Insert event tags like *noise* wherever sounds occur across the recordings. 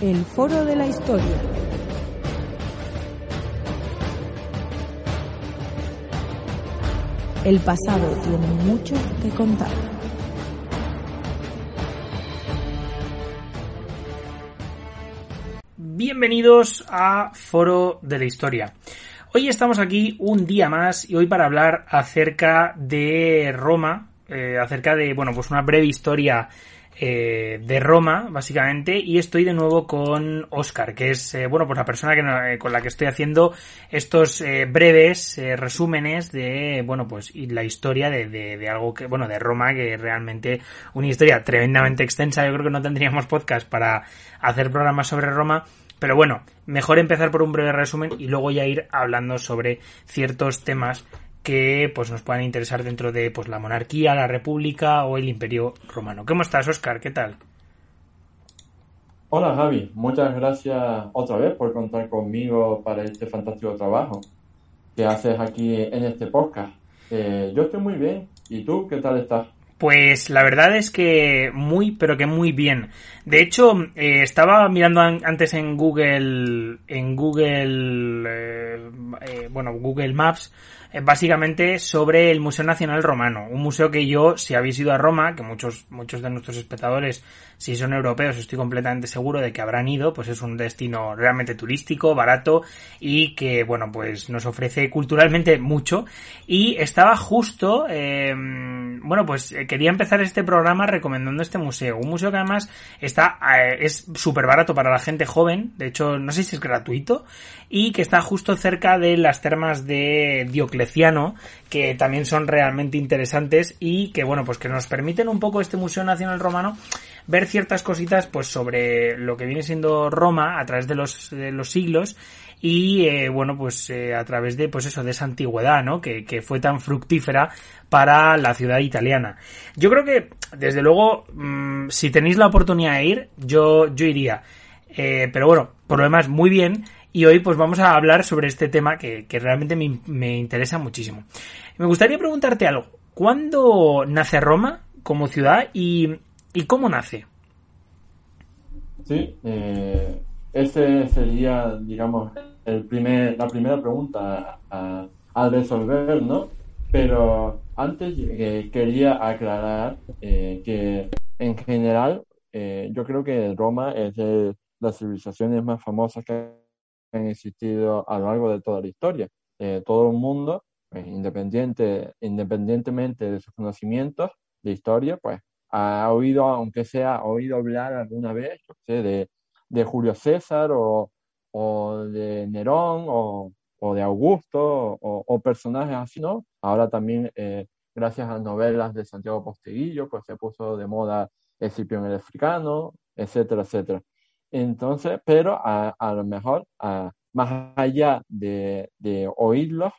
El Foro de la Historia. El pasado tiene mucho que contar. Bienvenidos a Foro de la Historia. Hoy estamos aquí un día más y hoy para hablar acerca de Roma, eh, acerca de, bueno, pues una breve historia eh, de Roma, básicamente, y estoy de nuevo con Oscar, que es, eh, bueno, pues la persona que, con la que estoy haciendo estos breves resúmenes de, bueno, pues la historia de, de, algo que, bueno, de Roma, que es realmente una historia tremendamente extensa. Yo creo que no tendríamos podcast para hacer programas sobre Roma, pero bueno, mejor empezar por un breve resumen y luego ya ir hablando sobre ciertos temas que pues nos puedan interesar dentro de pues la monarquía, la república o el imperio romano. ¿Cómo estás, Oscar? ¿Qué tal? Hola Javi, muchas gracias otra vez por contar conmigo para este fantástico trabajo que haces aquí en este podcast. Eh, yo estoy muy bien. ¿Y tú qué tal estás? Pues la verdad es que muy, pero que muy bien. De hecho, eh, estaba mirando antes en Google, en Google, eh, eh, bueno, Google Maps, básicamente sobre el Museo Nacional Romano, un museo que yo, si habéis ido a Roma, que muchos, muchos de nuestros espectadores, si son europeos, estoy completamente seguro de que habrán ido, pues es un destino realmente turístico, barato y que, bueno, pues nos ofrece culturalmente mucho. Y estaba justo, eh, bueno, pues eh, quería empezar este programa recomendando este museo, un museo que además está, eh, es súper barato para la gente joven, de hecho, no sé si es gratuito, y que está justo cerca de las termas de Diocleciano, que también son realmente interesantes y que bueno, pues que nos permiten un poco este Museo Nacional Romano ver ciertas cositas pues sobre lo que viene siendo Roma a través de los, de los siglos y eh, bueno pues eh, a través de pues eso de esa antigüedad no que, que, fue tan fructífera para la ciudad italiana. Yo creo que desde luego mmm, si tenéis la oportunidad de ir yo yo iría. Eh, pero bueno por lo demás muy bien y hoy pues vamos a hablar sobre este tema que, que realmente me, me, interesa muchísimo. Me gustaría preguntarte algo. ¿Cuándo nace Roma como ciudad y, y cómo nace? Sí, eh, sería, digamos, el primer, la primera pregunta a, a resolver, ¿no? Pero antes eh, quería aclarar eh, que en general eh, yo creo que Roma es de las civilizaciones más famosas que han existido a lo largo de toda la historia. Eh, todo el mundo, pues, independiente, independientemente de sus conocimientos de historia, pues ha oído, aunque sea, ha oído hablar alguna vez, yo sé, de, de Julio César o, o de Nerón o, o de Augusto o, o, personajes así, ¿no? Ahora también, eh, gracias a novelas de Santiago Posteguillo, pues se puso de moda Escipión el Africano, etcétera, etcétera. Entonces, pero a, a lo mejor, más allá de, de oírlos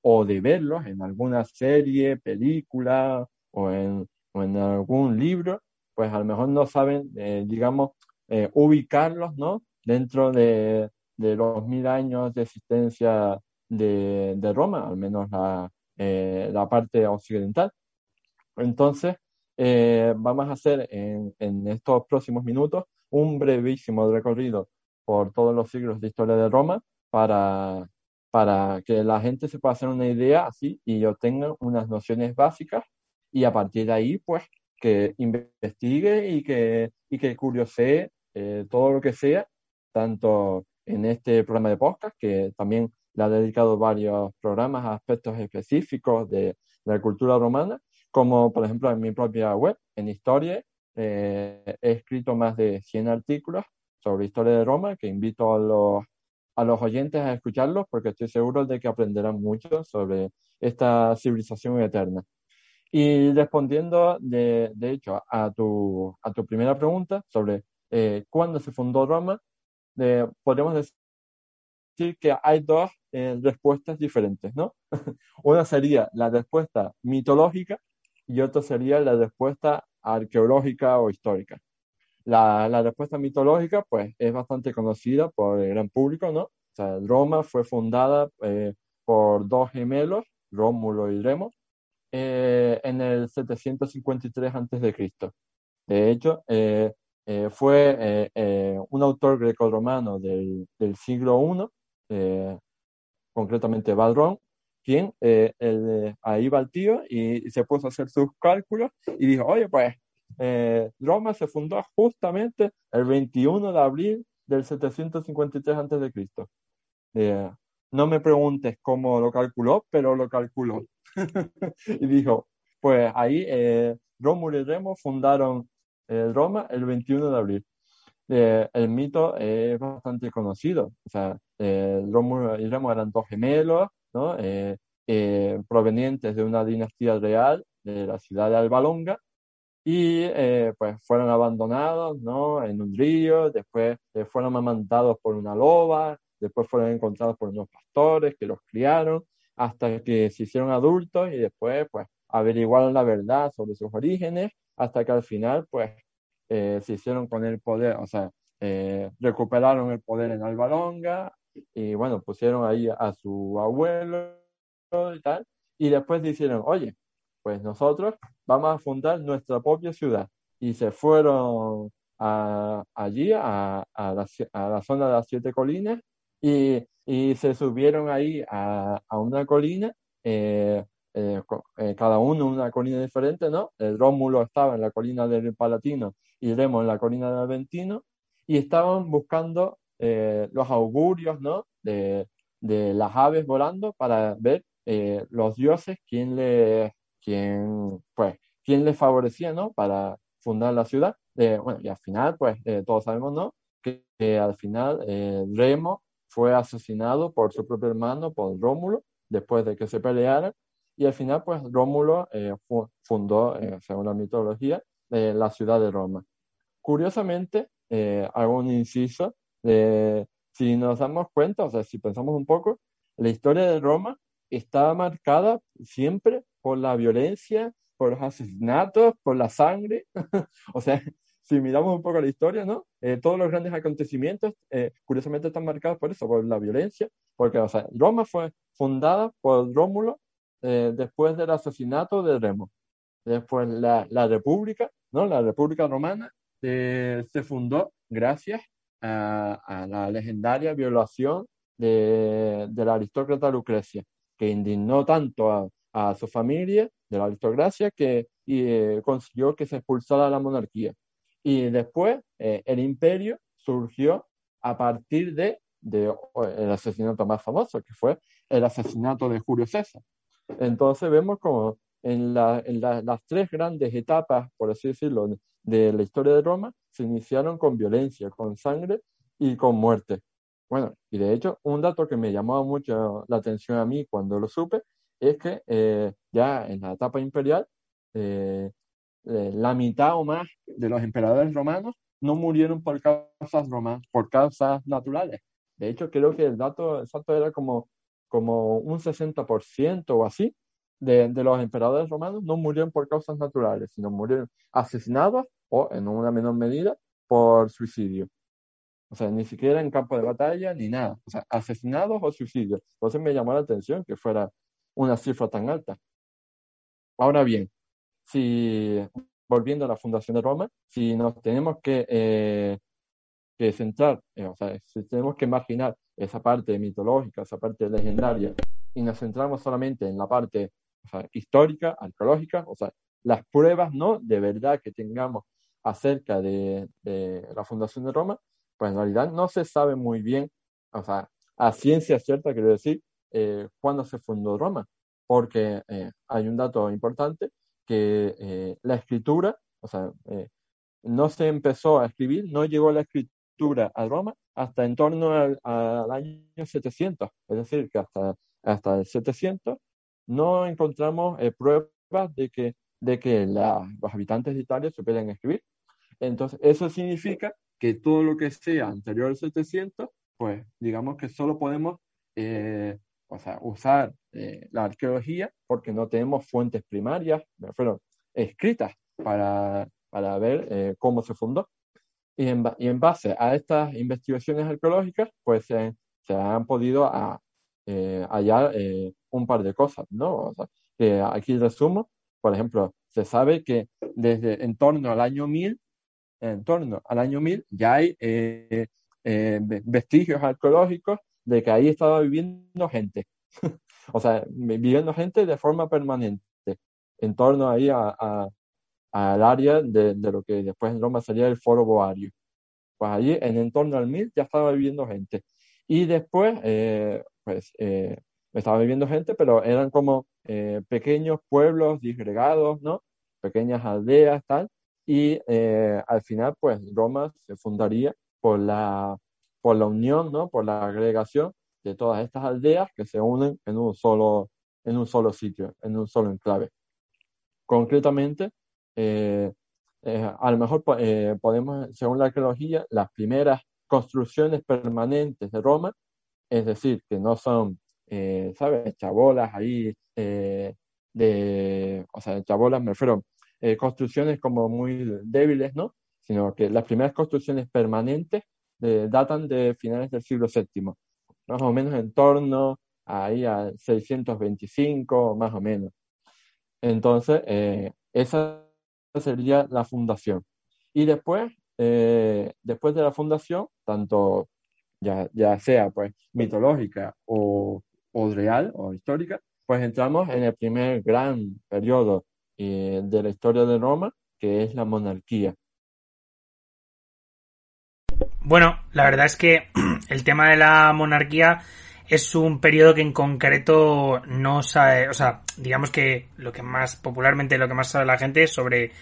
o de verlos en alguna serie, película o en, en algún libro, pues a lo mejor no saben, eh, digamos, eh, ubicarlos, ¿no? Dentro de, de, los mil años de existencia de, de Roma, al menos la, eh, la parte occidental. Entonces, vamos a hacer en, en estos próximos minutos un brevísimo recorrido por todos los siglos de historia de Roma para, para que la gente se pueda hacer una idea así y obtenga unas nociones básicas y a partir de ahí, pues, que investigue y que, y que curiosee eh, todo lo que sea, tanto en este programa de podcast, que también le ha dedicado varios programas a aspectos específicos de, de la cultura romana, como por ejemplo en mi propia web, en Historia, eh, he escrito más de 100 artículos sobre historia de Roma que invito a los, a los oyentes a escucharlos porque estoy seguro de que aprenderán mucho sobre esta civilización eterna. Y respondiendo, de, de hecho, a tu, a tu primera pregunta sobre eh, cuándo se fundó Roma, eh, podemos decir que hay dos eh, respuestas diferentes, ¿no? *laughs* Una sería la respuesta mitológica y otra sería la respuesta arqueológica o histórica. La, la, respuesta mitológica, pues, es bastante conocida por el gran público, ¿no? O sea, Roma fue fundada eh, por dos gemelos, Rómulo y Remo, eh, en el 753 a.C. De hecho, eh, fue un autor greco-romano del, del, siglo I, concretamente Balrón, quien ahí va el tío y, se puso a hacer sus cálculos y dijo, oye, pues Roma se fundó justamente el 21 de abril del 753 a.C. Eh, no me preguntes cómo lo calculó, pero lo calculó. *laughs* y dijo, pues ahí eh, Rómulo y Remo fundaron eh, Roma el 21 de abril. Eh, el mito es bastante conocido. O sea, Rómulo y Remo eran dos gemelos, ¿no? provenientes de una dinastía real de la ciudad de Albalonga, y pues fueron abandonados ¿no? en un río, después fueron amantados por una loba, después fueron encontrados por unos pastores que los criaron hasta que se hicieron adultos y después pues averiguaron la verdad sobre sus orígenes hasta que al final pues eh, se hicieron con el poder, o sea, eh, recuperaron el poder en Albalonga y bueno, pusieron ahí a su abuelo y tal, y después dijeron, oye, pues nosotros vamos a fundar nuestra propia ciudad. Y se fueron allí, a, a, la, a zona de las siete colinas, y, y se subieron ahí a, a una colina, eh, eh, eh, cada uno una colina diferente, ¿no? El Rómulo estaba en la colina del Palatino y Remo en la colina del Aventino, y estaban buscando los augurios, ¿no? De, de, las aves volando para ver los dioses quién le, quién, pues, quién les favorecía, ¿no? Para fundar la ciudad. bueno, y al final, pues, todos sabemos, ¿no? Que, al final Remo fue asesinado por su propio hermano, por Rómulo, después de que se pelearan. Y al final, pues Rómulo eh, fundó, eh, según la mitología, eh, la ciudad de Roma. Curiosamente, hago un inciso, si nos damos cuenta, o sea, si pensamos un poco, la historia de Roma está marcada siempre por la violencia, por los asesinatos, por la sangre. *laughs* o sea, si miramos un poco la historia, ¿no? Eh, todos los grandes acontecimientos, eh, curiosamente, están marcados por eso, por la violencia, porque, o sea, Roma fue fundada por Rómulo eh, después del asesinato de Remo. Después la, la República, ¿no? La República Romana se fundó gracias a, a, la legendaria violación de, de, la aristócrata Lucrecia, que indignó tanto a, a su familia de la aristocracia que y, consiguió que se expulsara la monarquía. Y después eh, el imperio surgió a partir de, de, el asesinato más famoso, que fue el asesinato de Julio César. Entonces vemos como en, la, en las tres grandes etapas, por así decirlo, de la historia de Roma, se iniciaron con violencia, con sangre y con muerte. Bueno, y de hecho, un dato que me llamó mucho la atención a mí cuando lo supe es que eh, ya en la etapa imperial eh, eh, la mitad o más de los emperadores romanos no murieron por causas romanas, por causas naturales. De hecho, creo que el dato exacto era como, como un 60% o así de, de, los emperadores romanos no murieron por causas naturales, sino murieron asesinados o, en una menor medida, por suicidio. O sea, ni siquiera en campo de batalla ni nada. O sea, asesinados o suicidios. Entonces me llamó la atención que fuera una cifra tan alta. Ahora bien, si, volviendo a la fundación de Roma, si nos tenemos que, eh, que centrar, eh, o sea, si tenemos que imaginar esa parte mitológica, esa parte legendaria, y nos centramos solamente en la parte histórica, arqueológica, o sea, las pruebas no de verdad que tengamos acerca de, de, la fundación de Roma, pues en realidad no se sabe muy bien, o sea, a ciencia cierta, quiero decir, eh, cuándo se fundó Roma, porque hay un dato importante que eh, la escritura, o sea, eh, no se empezó a escribir, no llegó la escritura a Roma hasta en torno al, año 700, es decir, que hasta, hasta el 700 no encontramos eh, pruebas de que, de que la, los habitantes de Italia supieran escribir. Entonces, eso significa que todo lo que sea anterior al 700, pues digamos que solo podemos o sea, usar eh, la arqueología porque no tenemos fuentes primarias, fueron escritas para, para ver eh, cómo se fundó. Y en, y en, base a estas investigaciones arqueológicas, pues se, se han podido a, eh, hallar un par de cosas, ¿no? O sea, aquí resumo, por ejemplo, se sabe que desde en torno al año 1000 en torno al año 1000, ya hay eh, eh, vestigios arqueológicos de que ahí estaba viviendo gente. *laughs* o sea, viviendo gente de forma permanente, en torno ahí a, al área de, lo que después en Roma sería el Foro Boario. Pues allí, en entorno al 1000, ya estaba viviendo gente. Y después, eh, pues, estaba viviendo gente, pero eran como pequeños pueblos disgregados, ¿no? Pequeñas aldeas, tal, y eh, al final pues Roma se fundaría por la, por la unión, ¿no? por la agregación de todas estas aldeas que se unen en un solo, en un solo sitio, en un solo enclave. Concretamente, eh, eh, a lo mejor podemos, según la arqueología, las primeras construcciones permanentes de Roma, es decir, que no son, ¿sabes?, chabolas ahí, de, o sea, chabolas me refiero eh, construcciones como muy débiles, ¿no? Sino que las primeras construcciones permanentes eh, datan de finales del siglo VII, más o menos en torno ahí a 625, más o menos. Entonces, eh, esa sería la fundación. Y después, después de la fundación, tanto ya, ya sea pues mitológica o, o real o histórica, pues entramos en el primer gran periodo eh, de la historia de Roma, que es la monarquía. Bueno, la verdad es que *clears throat* el tema de la monarquía es un periodo que en concreto no sabe, o sea, digamos que lo que más popularmente lo que más sabe la gente es sobre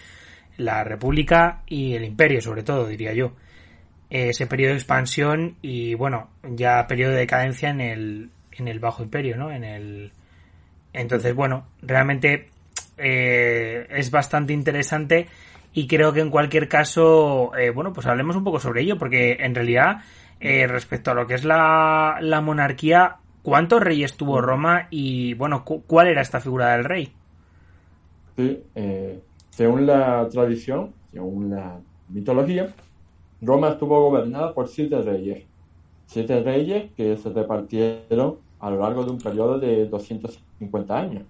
la república y el imperio, sobre todo, diría yo. Ese periodo de expansión y bueno, ya periodo de decadencia en el, en el bajo imperio, ¿no? En el entonces, bueno, realmente eh, es bastante interesante y creo que en cualquier caso, eh, bueno, pues hablemos un poco sobre ello, porque en realidad, eh, respecto a lo que es la, la, monarquía, ¿cuántos reyes tuvo Roma y, bueno, cuál era esta figura del rey? Sí, según la tradición, según la mitología, Roma estuvo gobernada por siete reyes. Siete reyes que se repartieron a lo largo de un periodo de 250 años.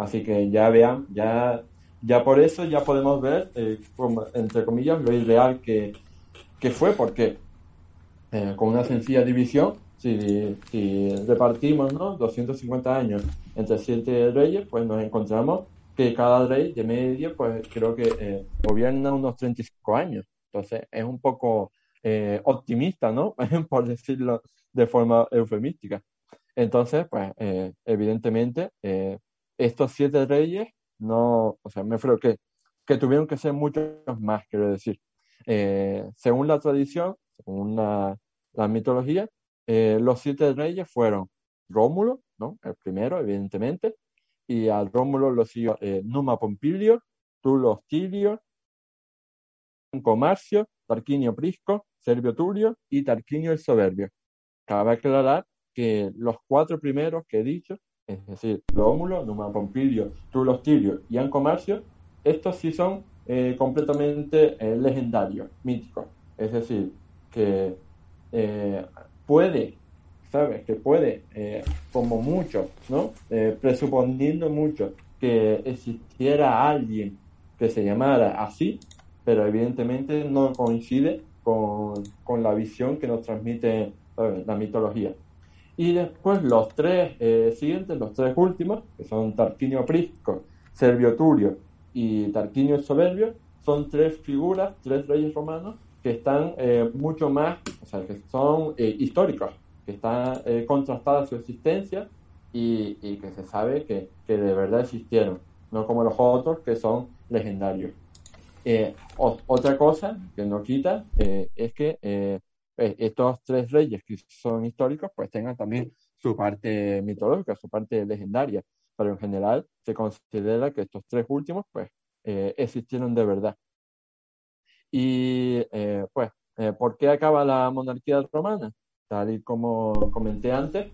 Así que ya vean, ya, ya por eso ya podemos ver, eh, entre comillas, lo ideal que, fue, porque eh, con una sencilla división, si, repartimos ¿no? 250 años entre siete reyes, pues nos encontramos que cada rey de medio, pues creo que eh, gobierna unos 35 años. Entonces es un poco optimista, ¿no? *laughs* por decirlo de forma eufemística. Entonces, pues evidentemente estos siete reyes no, o sea, me creo que, que tuvieron que ser muchos más, quiero decir. Eh, según la tradición, según la, mitología, eh, los siete reyes fueron Rómulo, ¿no? El primero, evidentemente, y al Rómulo lo siguió eh, Numa Pompilio, Tulo Hostilio, Comarcio, Tarquinio Prisco, Servio Tulio y Tarquinio el Soberbio. Cabe aclarar que los cuatro primeros que he dicho es decir, Numa Pompilio, Tulo y Ancomarcio, estos sí son eh, completamente eh, legendarios, míticos. Es decir, que eh, puede, ¿sabes? Que puede, como mucho, ¿no? presuponiendo mucho que existiera alguien que se llamara así, pero evidentemente no coincide con, con la visión que nos transmite la mitología. Y después los tres eh, siguientes, los tres últimos, que son Tarquinio Prisco, Servio Turio y Tarquinio Soberbio, son tres figuras, tres reyes romanos que están eh, mucho más, o sea, que son eh, históricos, que está contrastada su existencia y, que se sabe que, que, de verdad existieron, no como los otros que son legendarios. otra cosa que no quita es que pues, estos tres reyes que son históricos, pues tengan también su parte mitológica, su parte legendaria, pero en general se considera que estos tres últimos, pues, eh, existieron de verdad. Y, eh, pues, eh, ¿por qué acaba la monarquía romana? Tal y como comenté antes,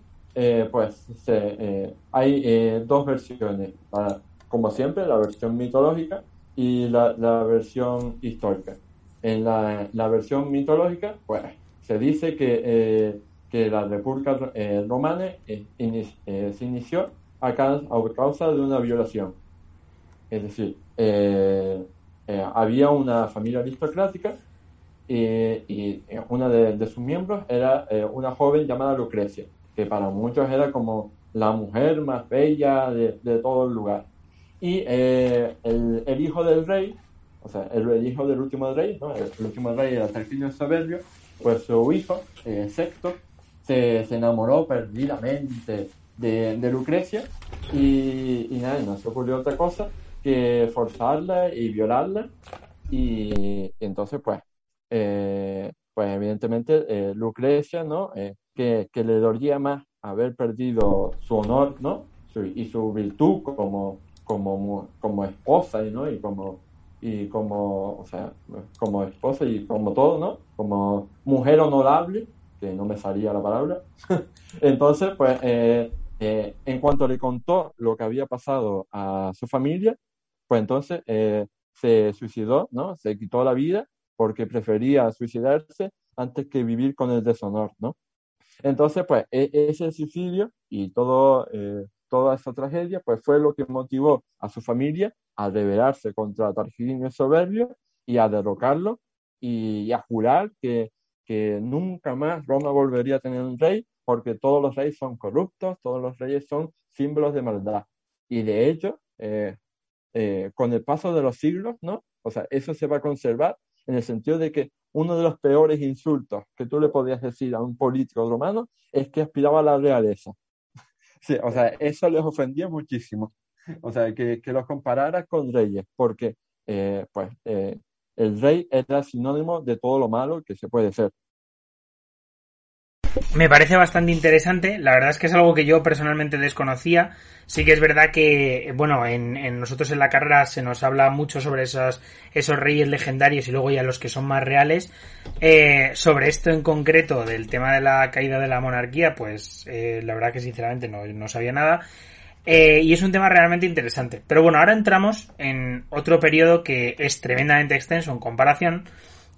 pues hay dos versiones, como siempre, la versión mitológica y la, versión histórica. En la, la versión mitológica, pues se dice que, eh, que la República eh, Romana eh, se inició a causa, de una violación. Es decir, había una familia aristocrática y una de, sus miembros era una joven llamada Lucrecia, que para muchos era como la mujer más bella de, todo el lugar. Y el, hijo del rey, o sea, el, hijo del último rey, el, último rey era Tarquinio Soberbio, pues su hijo, eh, Sexto, se, se, enamoró perdidamente de, de Lucrecia y, y, nada, no se ocurrió otra cosa que forzarla y violarla. Y, entonces pues eh, pues evidentemente eh, Lucrecia no que, que, le dolía más haber perdido su honor no y su virtud como como como esposa y no y como y como, o sea, como esposa y como todo, ¿no? Como mujer honorable, que no me salía la palabra. *laughs* Entonces, pues, eh, eh, en cuanto le contó lo que había pasado a su familia, pues entonces eh, se suicidó, ¿no? Se quitó la vida porque prefería suicidarse antes que vivir con el deshonor, ¿no? Entonces, pues, e, ese suicidio y todo, toda esa tragedia, pues fue lo que motivó a su familia a rebelarse contra Tarquinio Soberbio y a derrocarlo y, a jurar que, que, nunca más Roma volvería a tener un rey porque todos los reyes son corruptos, todos los reyes son símbolos de maldad. Y de hecho, eh, eh, con el paso de los siglos, ¿no? O sea, eso se va a conservar en el sentido de que uno de los peores insultos que tú le podías decir a un político romano es que aspiraba a la realeza. Sí, o sea, eso les ofendía muchísimo. O sea, que, que los comparara con reyes, porque eh, pues eh, el rey era sinónimo de todo lo malo que se puede ser. Me parece bastante interesante. La verdad es que es algo que yo personalmente desconocía. Sí que es verdad que, bueno, en, nosotros en la carrera se nos habla mucho sobre esos, esos reyes legendarios y luego ya los que son más reales. Eh, sobre esto en concreto, del tema de la caída de la monarquía, pues la verdad que sinceramente no, no sabía nada. Eh, y es un tema realmente interesante. Pero bueno, ahora entramos en otro periodo que es tremendamente extenso en comparación,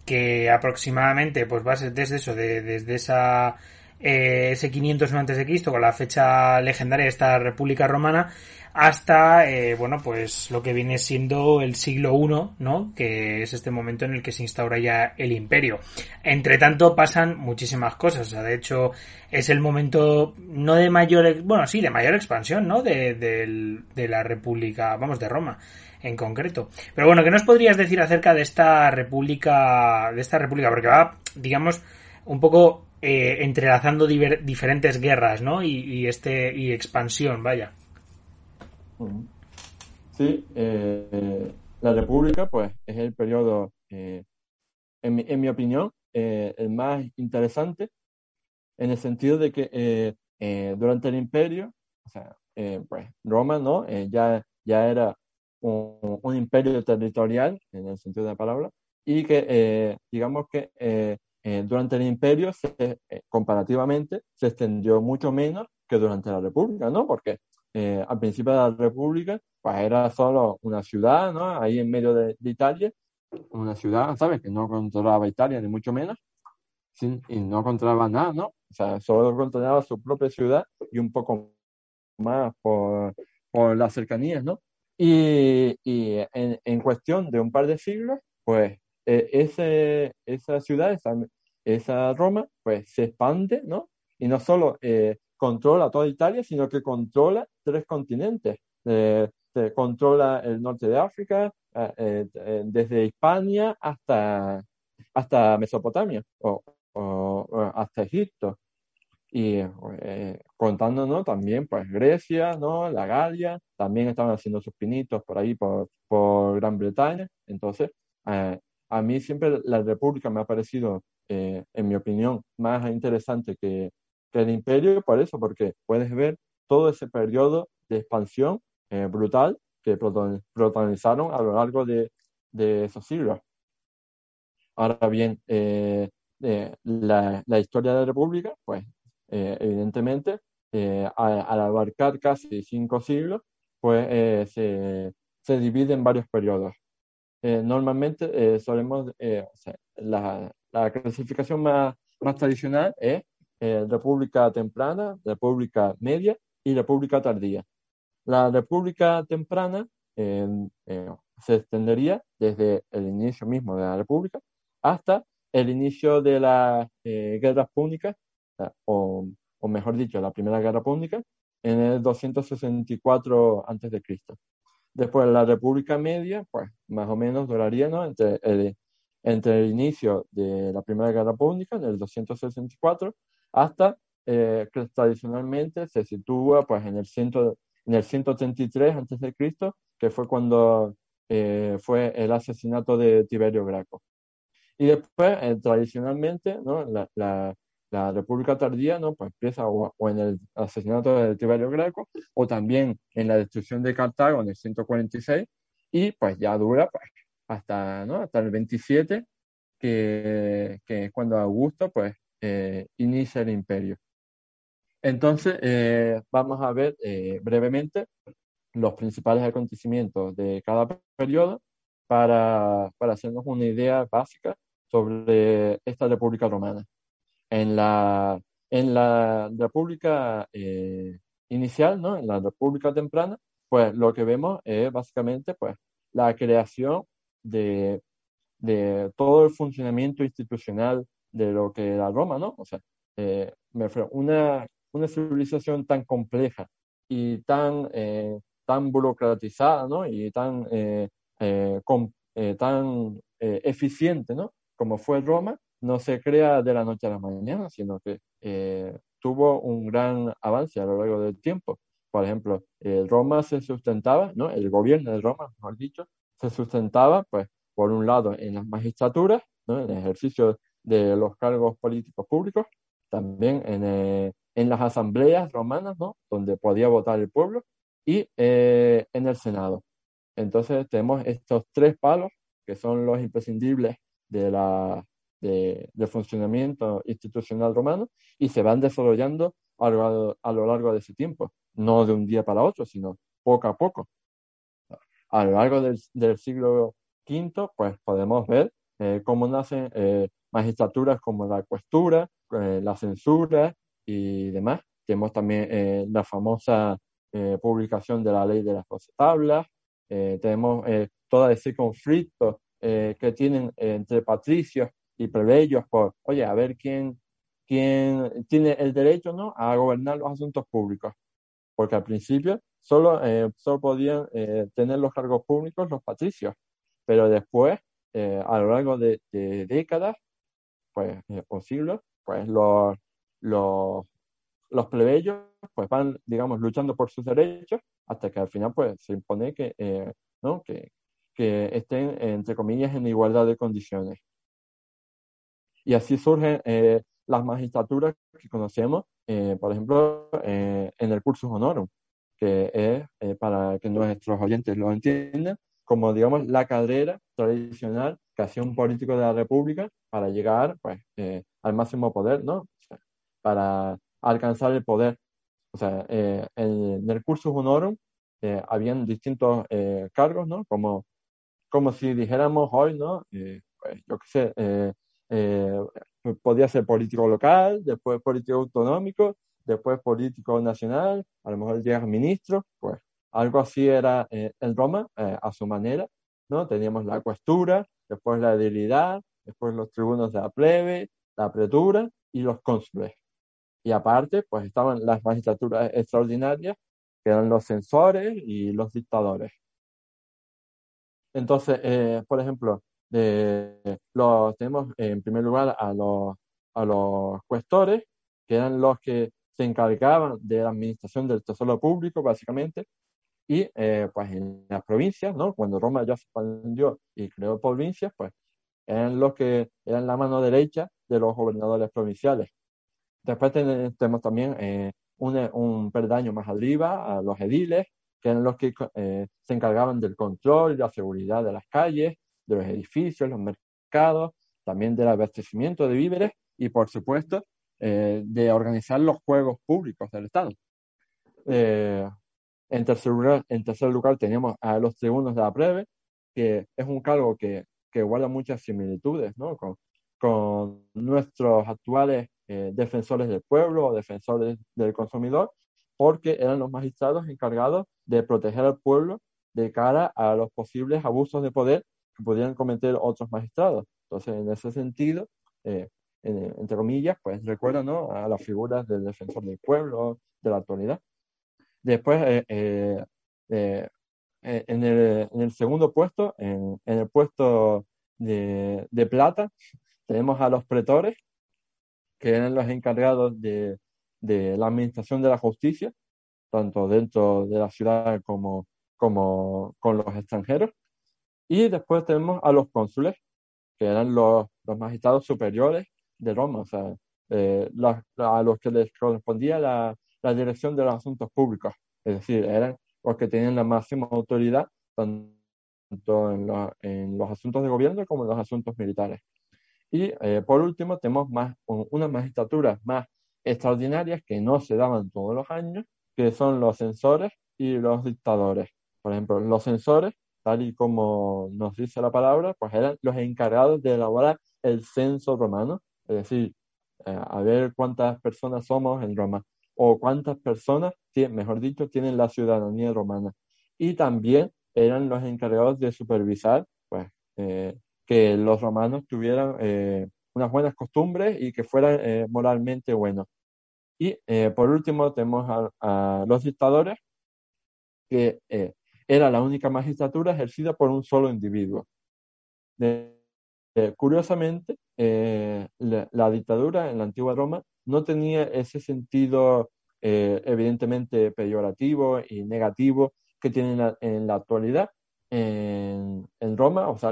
que aproximadamente pues va a ser desde eso, de, desde esa eh, ese 500 antes de Cristo con la fecha legendaria de esta República Romana hasta, eh, bueno, pues lo que viene siendo el siglo I, ¿no? Que es este momento en el que se instaura ya el imperio. Entre tanto pasan muchísimas cosas, o sea, de hecho es el momento no de mayor, bueno, sí, de mayor expansión, ¿no? De, de la República, vamos, de Roma en concreto. Pero bueno, ¿qué nos podrías decir acerca de esta república, de esta república? Porque va, digamos, un poco eh, entrelazando diferentes guerras, ¿no? Y, este y expansión, vaya. Sí, eh, la República, pues, es el periodo, eh, en, mi, en, mi, opinión, el más interesante, en el sentido de que durante el imperio, o sea, pues, Roma, ¿no? ya, ya era un, un, imperio territorial, en el sentido de la palabra, y que, digamos que durante el imperio, se, comparativamente, se extendió mucho menos que durante la República, ¿no? Porque eh, al principio de la República, pues era solo una ciudad, ¿no? Ahí en medio de, Italia, una ciudad, ¿sabes? Que no controlaba Italia, ni mucho menos, y no controlaba nada, ¿no? O sea, solo controlaba su propia ciudad y un poco más por, por las cercanías, ¿no? Y, y en, en, cuestión de un par de siglos, pues e, ese, esa ciudad, esa, Roma, pues se expande, ¿no? Y no solo eh, controla toda Italia, sino que controla tres continentes. Eh, controla el norte de África, eh, eh, desde Hispania hasta, hasta Mesopotamia o, hasta Egipto. Y contándonos también, pues Grecia, ¿no? La Galia, también estaban haciendo sus pinitos por ahí, por, por Gran Bretaña. Entonces, a mí siempre la República me ha parecido, en mi opinión, más interesante que, que el imperio, por eso, porque puedes ver todo ese periodo de expansión eh, brutal que protagonizaron a lo largo de, de esos siglos. Ahora bien, eh, eh, la, la, historia de la República, pues evidentemente, al, abarcar casi cinco siglos, pues se, se, divide en varios periodos. normalmente solemos, la, la, clasificación más, más tradicional es eh, República Temprana, República Media y República Tardía. La República Temprana, eh, se extendería desde el inicio mismo de la República hasta el inicio de las eh, guerras púnicas, o, o, mejor dicho, la Primera Guerra Púnica, en el 264 a.C. Después la República Media, pues más o menos duraría ¿no? entre, el, entre el inicio de la Primera Guerra Púnica, en el 264, hasta eh, que tradicionalmente se sitúa pues, en, el ciento, en el 133 a.C., que fue cuando eh, fue el asesinato de Tiberio Graco. Y después, eh, tradicionalmente, ¿no? la, la, la, República Tardía ¿no? pues empieza o, en el asesinato de Tiberio Graco o también en la destrucción de Cartago en el 146 y pues ya dura pues, hasta, ¿no? hasta el 27, que, que es cuando Augusto pues eh, inicia el imperio. Entonces, eh, vamos a ver eh, brevemente los principales acontecimientos de cada periodo para, para hacernos una idea básica sobre esta República Romana. En la, en la República eh, inicial, ¿no? en la República temprana, pues lo que vemos es básicamente pues, la creación de, de todo el funcionamiento institucional de lo que era Roma, ¿no? O sea, eh, una, una civilización tan compleja y tan, eh, tan burocratizada, ¿no? Y tan, tan eficiente, ¿no? como fue Roma, no se crea de la noche a la mañana, sino que eh, tuvo un gran avance a lo largo del tiempo. Por ejemplo, eh, Roma se sustentaba, ¿no? el gobierno de Roma, mejor dicho, se sustentaba, pues, por un lado, en las magistraturas, ¿no? en el ejercicio de los cargos políticos públicos, también en, eh, en las asambleas romanas, ¿no? donde podía votar el pueblo, y en el Senado. Entonces tenemos estos tres palos que son los imprescindibles de la, de, del funcionamiento institucional romano y se van desarrollando a lo, a lo, largo de ese tiempo, no de un día para otro, sino poco a poco. A lo largo del, del siglo V, pues podemos ver eh, cómo nacen eh, magistraturas como la cuestura, eh, la censura y demás. Tenemos también la famosa publicación de la ley de las doce tablas, tenemos todo ese conflicto eh, que tienen entre patricios y plebeyos por, oye, a ver quién, quién tiene el derecho ¿no? a gobernar los asuntos públicos. Porque al principio solo, eh, solo podían eh, tener los cargos públicos los patricios, pero después, a lo largo de, décadas pues, o siglos, pues los, los, los plebeyos pues van, digamos, luchando por sus derechos hasta que al final pues se impone que, ¿no? que, que estén, entre comillas, en igualdad de condiciones. Y así surgen eh, las magistraturas que conocemos, eh, por ejemplo, eh, en el cursus honorum, que es, para que nuestros oyentes lo entiendan, como, digamos, la carrera tradicional que hacía un político de la República para llegar pues, al máximo poder, ¿no? para alcanzar el poder. O sea, en, el cursus honorum habían distintos cargos, ¿no? Como como si dijéramos hoy, ¿no? Eh, pues, yo qué sé, eh, eh, podía ser político local, después político autonómico, después político nacional, a lo mejor llega ministro, pues algo así era en Roma, a su manera, ¿no? Teníamos la cuestura, después la edilidad, después los tribunos de la plebe, la pretura y los cónsules. Y aparte, pues estaban las magistraturas extraordinarias, que eran los censores y los dictadores. Entonces, eh, por ejemplo, los, tenemos en primer lugar a los, a los cuestores, que eran los que se encargaban de la administración del tesoro público, básicamente, y eh, pues en las provincias, ¿no? Cuando Roma ya se expandió y creó provincias, pues eran los que eran la mano derecha de los gobernadores provinciales. Después tenemos también eh, un, un perdaño más arriba a los ediles, que eran los que eh, se encargaban del control y la seguridad de las calles, de los edificios, los mercados, también del abastecimiento de víveres y, por supuesto, eh, de organizar los juegos públicos del Estado. Eh, en, tercer lugar, en tercer lugar, tenemos a los tribunos de la plebe, que es un cargo que, que guarda muchas similitudes ¿no? con, con nuestros actuales defensores del pueblo o defensores del consumidor, porque eran los magistrados encargados de proteger al pueblo de cara a los posibles abusos de poder que podrían cometer otros magistrados. Entonces, en ese sentido, eh, entre comillas, pues recuerda ¿no? a las figuras del defensor del pueblo, de la actualidad. Después, eh, eh, eh, en, el, en, el, segundo puesto, en, en el puesto de, de, plata, *laughs* tenemos a los pretores, que eran los encargados de, de, la administración de la justicia, tanto dentro de la ciudad como, como con los extranjeros. Y después tenemos a los cónsules, que eran los, los magistrados superiores de Roma, o sea, eh, los, a los que les correspondía la, la, dirección de los asuntos públicos, es decir, eran los que tenían la máxima autoridad tanto en, lo, en los asuntos de gobierno como en los asuntos militares. Y eh, por último, tenemos más, unas magistraturas más extraordinarias que no se daban todos los años, que son los censores y los dictadores. Por ejemplo, los censores, tal y como nos dice la palabra, pues eran los encargados de elaborar el censo romano, es decir, eh, a ver cuántas personas somos en Roma o cuántas personas, mejor dicho, tienen la ciudadanía romana. Y también eran los encargados de supervisar pues, eh, que los romanos tuvieran eh, unas buenas costumbres y que fueran eh, moralmente buenos. Y eh, por último tenemos a, a los dictadores, que eh, era la única magistratura ejercida por un solo individuo. Eh, curiosamente, la, la, dictadura en la antigua Roma no tenía ese sentido evidentemente peyorativo y negativo que tiene en la, actualidad. En, Roma, o sea,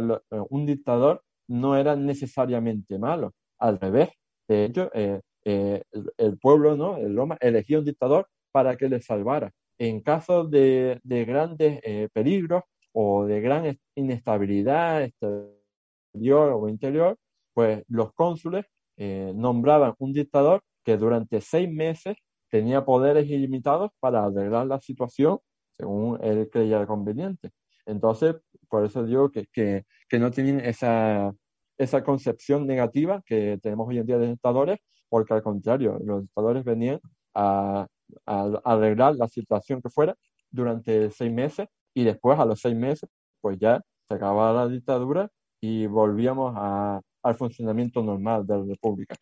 un dictador no era necesariamente malo, al revés. De hecho, eh, eh, el, el, pueblo, ¿no? El Roma elegía un dictador para que le salvara. En caso de, de grandes eh, peligros o de gran inestabilidad exterior o interior, pues los cónsules eh, nombraban un dictador que durante seis meses tenía poderes ilimitados para arreglar la situación según él creía conveniente. Entonces, por eso digo que, que, que no tienen esa, esa concepción negativa que tenemos hoy en día de dictadores, porque al contrario, los dictadores venían a, a, arreglar la situación que fuera durante seis meses y después a los seis meses, pues ya se acababa la dictadura y volvíamos a, al funcionamiento normal de la República.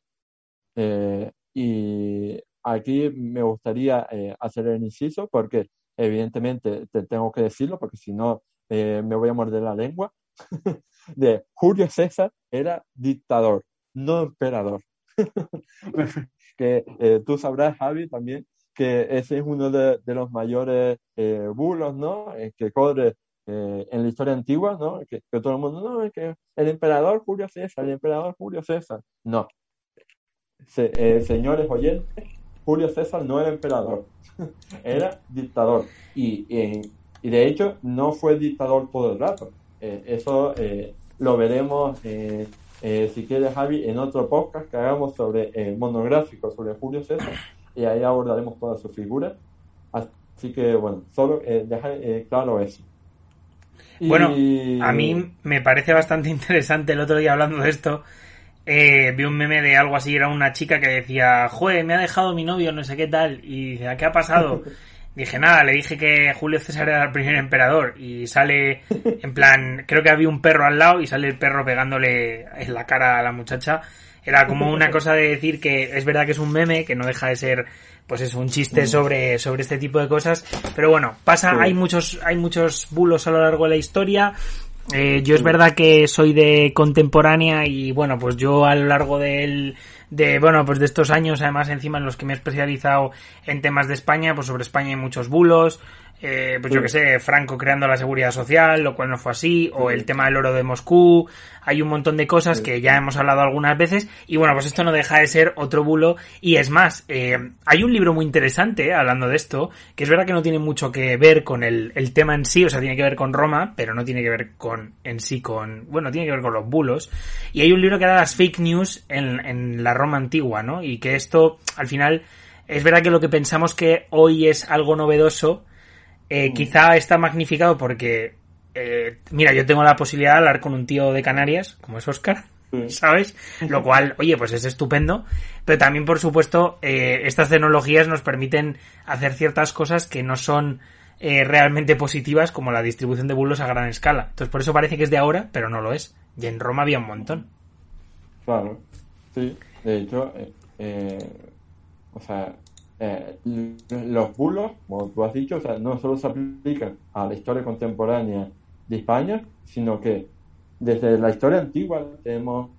Eh, y aquí me gustaría eh, hacer el inciso porque evidentemente te tengo que decirlo porque si no eh, me voy a morder la lengua, *laughs* de Julio César era dictador, no emperador. *laughs* que eh, tú sabrás, Javi, también que ese es uno de, de los mayores eh, bulos, ¿no? Eh, que corre en la historia antigua, ¿no? Que, que, todo el mundo, no, es que el emperador Julio César, el emperador Julio César. No. Se, señores oyentes, Julio César no era emperador, *laughs* era dictador. Y, y de hecho, no fue dictador todo el rato eh, eso eh, lo veremos, eh, si quieres, Javi, en otro podcast que hagamos sobre monográfico sobre Julio César y ahí abordaremos toda su figura. Así que, bueno, solo dejar claro eso. Y... Bueno, a mí me parece bastante *laughs* interesante el otro día hablando de esto. Eh, vi un meme de algo así, era una chica que decía, jue, me ha dejado mi novio, no sé qué tal, y dice, ¿qué ha pasado? *laughs* Dije, nada, le dije que Julio César era el primer emperador y sale en plan, creo que había un perro al lado y sale el perro pegándole en la cara a la muchacha. Era como una cosa de decir que es verdad que es un meme, que no deja de ser, pues es un chiste sobre, sobre este tipo de cosas. Pero bueno, pasa, hay muchos, hay muchos bulos a lo largo de la historia. Eh, yo es verdad que soy de contemporánea y bueno, pues yo a lo largo del, de, bueno, pues de estos años, además encima en los que me he especializado en temas de España, pues sobre España hay muchos bulos, eh, pues yo que sé, Franco creando la seguridad social, lo cual no fue así, o el tema del oro de Moscú, hay un montón de cosas que ya hemos hablado algunas veces, y bueno, pues esto no deja de ser otro bulo, y es más, eh, hay un libro muy interesante, hablando de esto, que es verdad que no tiene mucho que ver con el, el tema en sí, o sea, tiene que ver con Roma, pero no tiene que ver con, en sí con, bueno, tiene que ver con los bulos, y hay un libro que da las fake news en, en la Roma antigua, ¿no? Y que esto, al final, es verdad que lo que pensamos que hoy es algo novedoso, eh, quizá está magnificado porque, eh, mira, yo tengo la posibilidad de hablar con un tío de Canarias, como es Oscar, *laughs* ¿sabes? Lo cual, oye, pues es estupendo. Pero también, por supuesto, eh, estas tecnologías nos permiten hacer ciertas cosas que no son eh, realmente positivas como la distribución de bulos a gran escala. Entonces por eso parece que es de ahora, pero no lo es. Y en Roma había un montón. Claro, sí. De hecho, eh, eh, o sea, los bulos, como tú has dicho, o sea, no solo se aplican a la historia contemporánea de España, sino que desde la historia antigua tenemos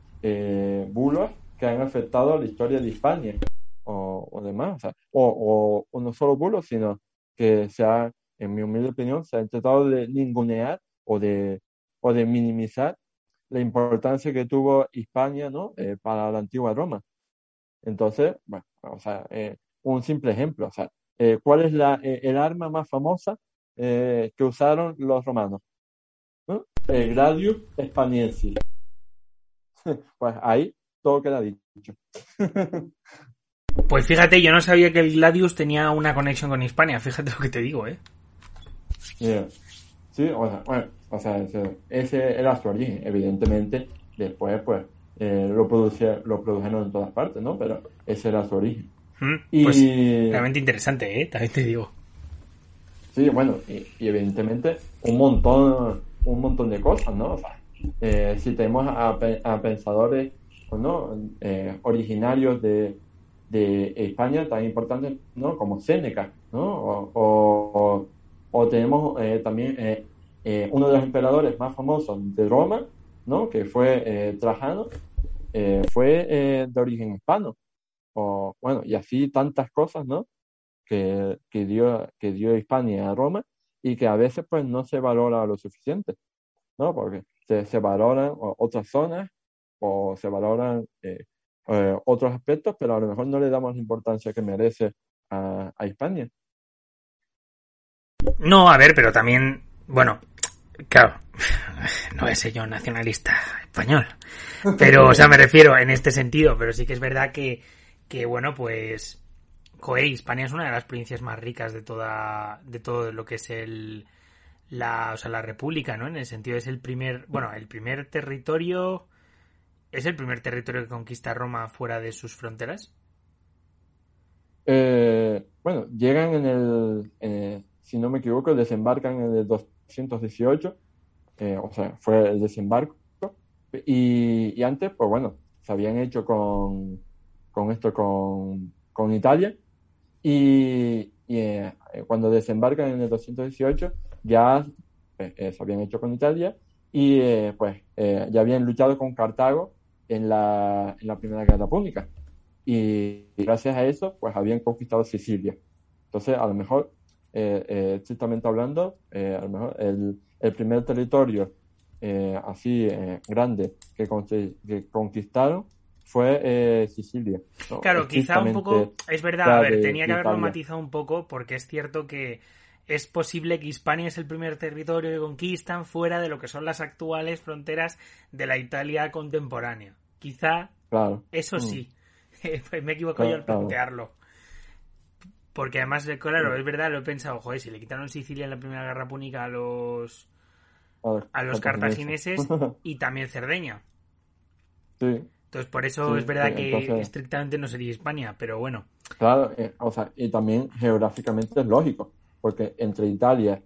bulos que han afectado la historia de España o, demás, o, o, no solo bulos, sino que se ha, en mi humilde opinión, se ha intentado de ningunear o de, o de minimizar la importancia que tuvo España ¿no? Eh, para la antigua Roma. Entonces, bueno, o sea, eh, un simple ejemplo, o sea, eh, ¿cuál es la, el arma más famosa que usaron los romanos? El Gladius Spaniensis. *laughs* pues ahí todo queda dicho. *laughs* Pues fíjate, yo no sabía que el Gladius tenía una conexión con Hispania, fíjate lo que te digo, ¿eh? Sí, o sea, bueno, o sea, ese, era su origen, evidentemente, después pues eh, lo, lo produjeron en todas partes, ¿no? Pero ese era su origen. Mm, y... Pues realmente interesante, ¿eh? También te digo. Sí, bueno, y, evidentemente un montón, un montón de cosas, ¿no? O sea, eh, si tenemos a, a pensadores, ¿no? Eh, originarios de, de España tan importantes ¿no? como Séneca, ¿no? o, o, tenemos eh, también uno de los emperadores más famosos de Roma, ¿no? que fue Trajano, fue de origen hispano. O, bueno, y así tantas cosas ¿no? que, que, dio, que dio España a Roma y que a veces pues no se valora lo suficiente, ¿no? porque se, se valoran otras zonas o se valoran eh, otros aspectos, pero a lo mejor no le damos la importancia que merece a, a España. No, a ver, pero también, bueno, claro, *laughs* no es yo nacionalista español, pero, o sea, me refiero en este sentido, pero sí que es verdad que, que bueno, pues, Coe, España es una de las provincias más ricas de toda, de todo lo que es el, la, o sea, la república, ¿no? En el sentido es el primer, bueno, el primer territorio ¿Es el primer territorio que conquista Roma fuera de sus fronteras? Eh, bueno, llegan en el, si no me equivoco, desembarcan en el 218, eh, o sea, fue el desembarco. Y, antes, pues bueno, se habían hecho con, con esto, con, con Italia. Y, eh, cuando desembarcan en el 218, ya se habían hecho con Italia y pues ya habían luchado con Cartago en la, en la Primera Guerra Púnica. Y, gracias a eso, pues habían conquistado Sicilia. Entonces, a lo mejor, eh, eh estrictamente hablando, eh, a lo mejor el, el primer territorio eh, así grande que, que conquistaron fue Sicilia. Claro, quizá un poco, es verdad, a ver, tenía que haberlo matizado un poco porque es cierto que es posible que Hispania es el primer territorio que conquistan fuera de lo que son las actuales fronteras de la Italia contemporánea. Quizá eso mm. sí. *laughs* Pues me equivoco yo al plantearlo. Porque además, claro, es verdad, lo he pensado, joder, si le quitaron Sicilia en la Primera Guerra Púnica a los a los cartagineses *laughs* y también Cerdeña. Sí. Entonces, por eso es verdad que estrictamente no sería Hispania, pero bueno. Claro, eh, o sea, y también geográficamente es lógico porque entre Italia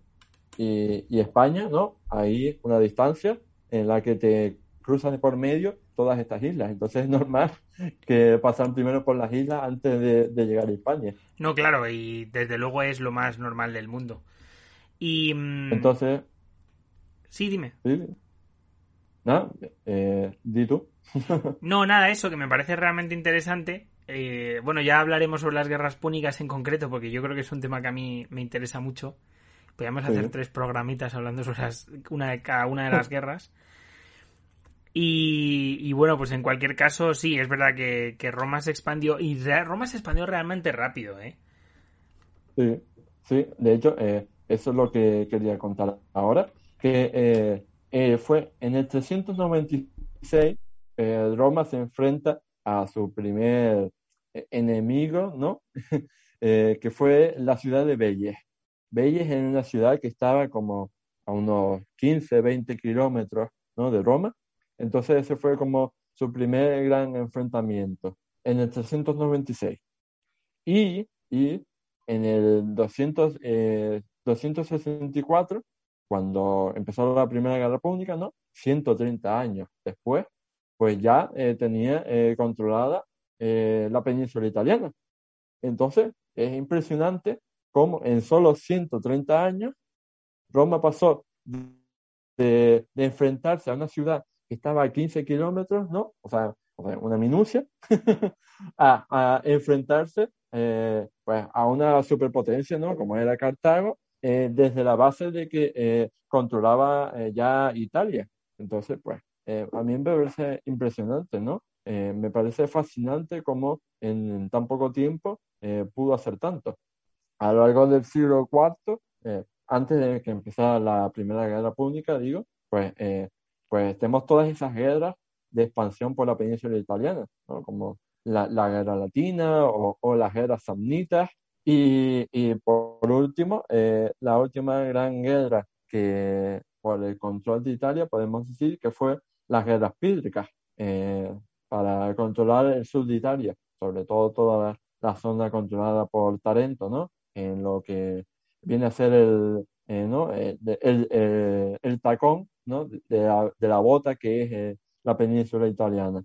y, España, ¿no? Hay una distancia en la que te cruzan por medio todas estas islas. Entonces *laughs* es normal que pasan primero por las islas antes de, llegar a España. No, claro, y desde luego es lo más normal del mundo. Y. Mm, Entonces. Sí, dime. Sí. Nada, eh, di tú. *laughs* no, nada, eso que me parece realmente interesante eh, bueno, ya hablaremos sobre las guerras púnicas en concreto, porque yo creo que es un tema que a mí me interesa mucho. Podríamos hacer tres programitas hablando sobre una de cada una de las *laughs* guerras. Y, bueno, pues en cualquier caso, sí, es verdad que, Roma se expandió. Y Roma se expandió realmente rápido, ¿eh? Sí, sí. De hecho, eh, eso es lo que quería contar ahora. Que eh, fue en el 396, Roma se enfrenta a su primer e-, enemigo, ¿no? *laughs* Eh, que fue la ciudad de Belles. Belles era una ciudad que estaba como a unos 15, 20 kilómetros ¿no? de Roma. Entonces ese fue como su primer gran enfrentamiento en el 396. Y, y en el 200, eh, 264, cuando empezó la Primera Guerra Pública, ¿no? 130 años después, pues ya eh, tenía eh, controlada eh, la península italiana. Entonces, es impresionante cómo en solo 130 años Roma pasó de, enfrentarse a una ciudad que estaba a 15 kilómetros, ¿no? O sea, una minucia, *laughs* a, enfrentarse pues, a una superpotencia, ¿no? Como era Cartago, desde la base de que controlaba ya Italia. Entonces, pues, a mí me parece impresionante, ¿no? Eh, me parece fascinante cómo en, tan poco tiempo eh, pudo hacer tanto. A lo largo del siglo IV, eh, antes de que empezara la Primera Guerra Pública, digo, pues, pues tenemos todas esas guerras de expansión por la península italiana, como la, la, guerra latina o, o, las guerras samnitas. Y, y por último, la última gran guerra que por el control de Italia podemos decir que fue las guerras pídricas, para controlar el sur de Italia, sobre todo toda la, zona controlada por Tarento, ¿no? En lo que viene a ser el, eh, ¿no? Eh, el, el, el, tacón, ¿no? De la, de la bota que es eh, la península italiana.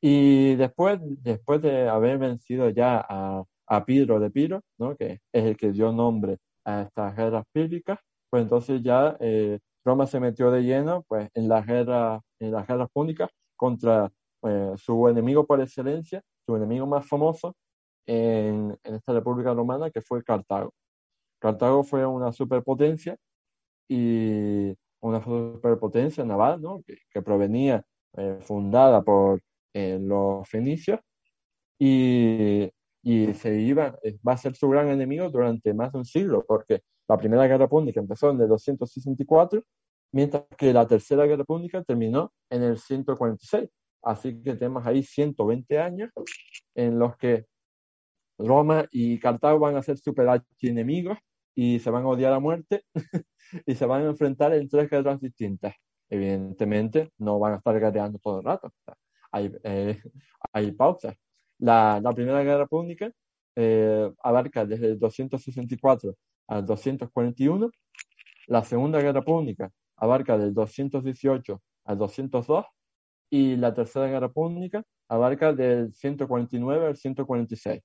Y después, después de haber vencido ya a, a Piro de Piro, ¿no? que es el que dio nombre a estas guerras píricas, pues entonces ya Roma se metió de lleno pues, en, las guerras, en las guerras púnicas contra eh, su enemigo por excelencia, su enemigo más famoso en, esta República Romana, que fue Cartago. Cartago fue una superpotencia y una superpotencia naval, ¿no? que, provenía eh, fundada por eh, los fenicios y, y, se iba, va a ser su gran enemigo durante más de un siglo, porque la Primera Guerra Púnica empezó en el 264, mientras que la Tercera Guerra Púnica terminó en el 146. Así que tenemos ahí 120 años en los que Roma y Cartago van a ser super enemigos y se van a odiar a muerte *laughs* y se van a enfrentar en tres guerras distintas. Evidentemente, no van a estar guerreando todo el rato. Hay, eh, hay pausas. La, Primera Guerra Pública eh, abarca desde el 264 al 241. La Segunda Guerra Pública abarca del 218 al 202 y la Tercera Guerra Pública abarca del 149 al 146.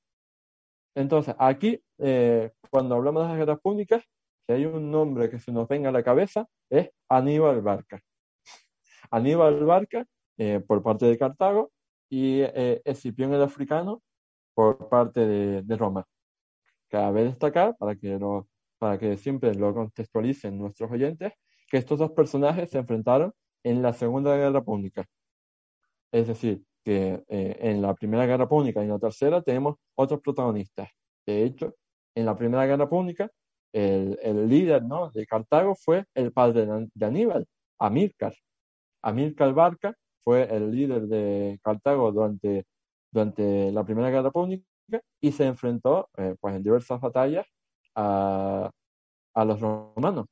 Entonces, aquí, eh, cuando hablamos de las guerras púnicas, si hay un nombre que se nos venga a la cabeza, es Aníbal Barca. *laughs* Aníbal Barca, eh, por parte de Cartago, y eh, Escipión el Africano, por parte de, de, Roma. Cabe destacar, para que, lo, para que siempre lo contextualicen nuestros oyentes, que estos dos personajes se enfrentaron en la Segunda Guerra Pública. Es decir, que eh, en la Primera Guerra Púnica y en la Tercera tenemos otros protagonistas. De hecho, en la Primera Guerra Púnica, el, el líder ¿no? de Cartago fue el padre de Aníbal, Amílcar. Amílcar Barca fue el líder de Cartago durante, durante la Primera Guerra Púnica y se enfrentó eh, pues en diversas batallas a, a los romanos.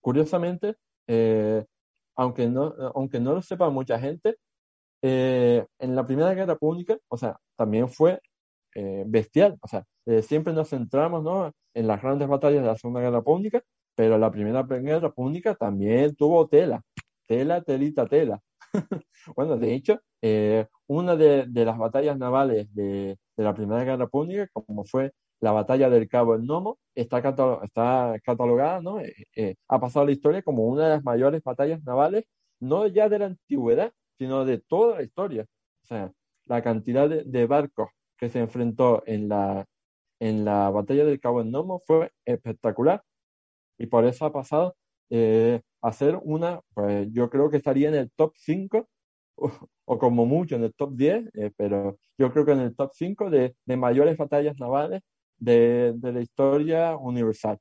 Curiosamente, eh, aunque, no, aunque no lo sepa mucha gente, eh, en la Primera Guerra Pública, o sea, también fue bestial. O sea, siempre nos centramos ¿no? en las grandes batallas de la Segunda Guerra Pública, pero la Primera Guerra Pública también tuvo tela, tela, telita, tela. *laughs* bueno, de hecho, una de, de, las batallas navales de, de, la Primera Guerra Pública, como fue la batalla del Cabo El Nomo, está, catalogada, ¿no? ha pasado la historia como una de las mayores batallas navales, no ya de la antigüedad, sino de toda la historia. O sea, la cantidad de, barcos que se enfrentó en la, en la batalla del Cabo Nomo fue espectacular. Y por eso ha pasado eh, a ser una, pues yo creo que estaría en el top 5 o, como mucho en el top 10, eh, pero yo creo que en el top 5 de, de mayores batallas navales de, de, la historia universal.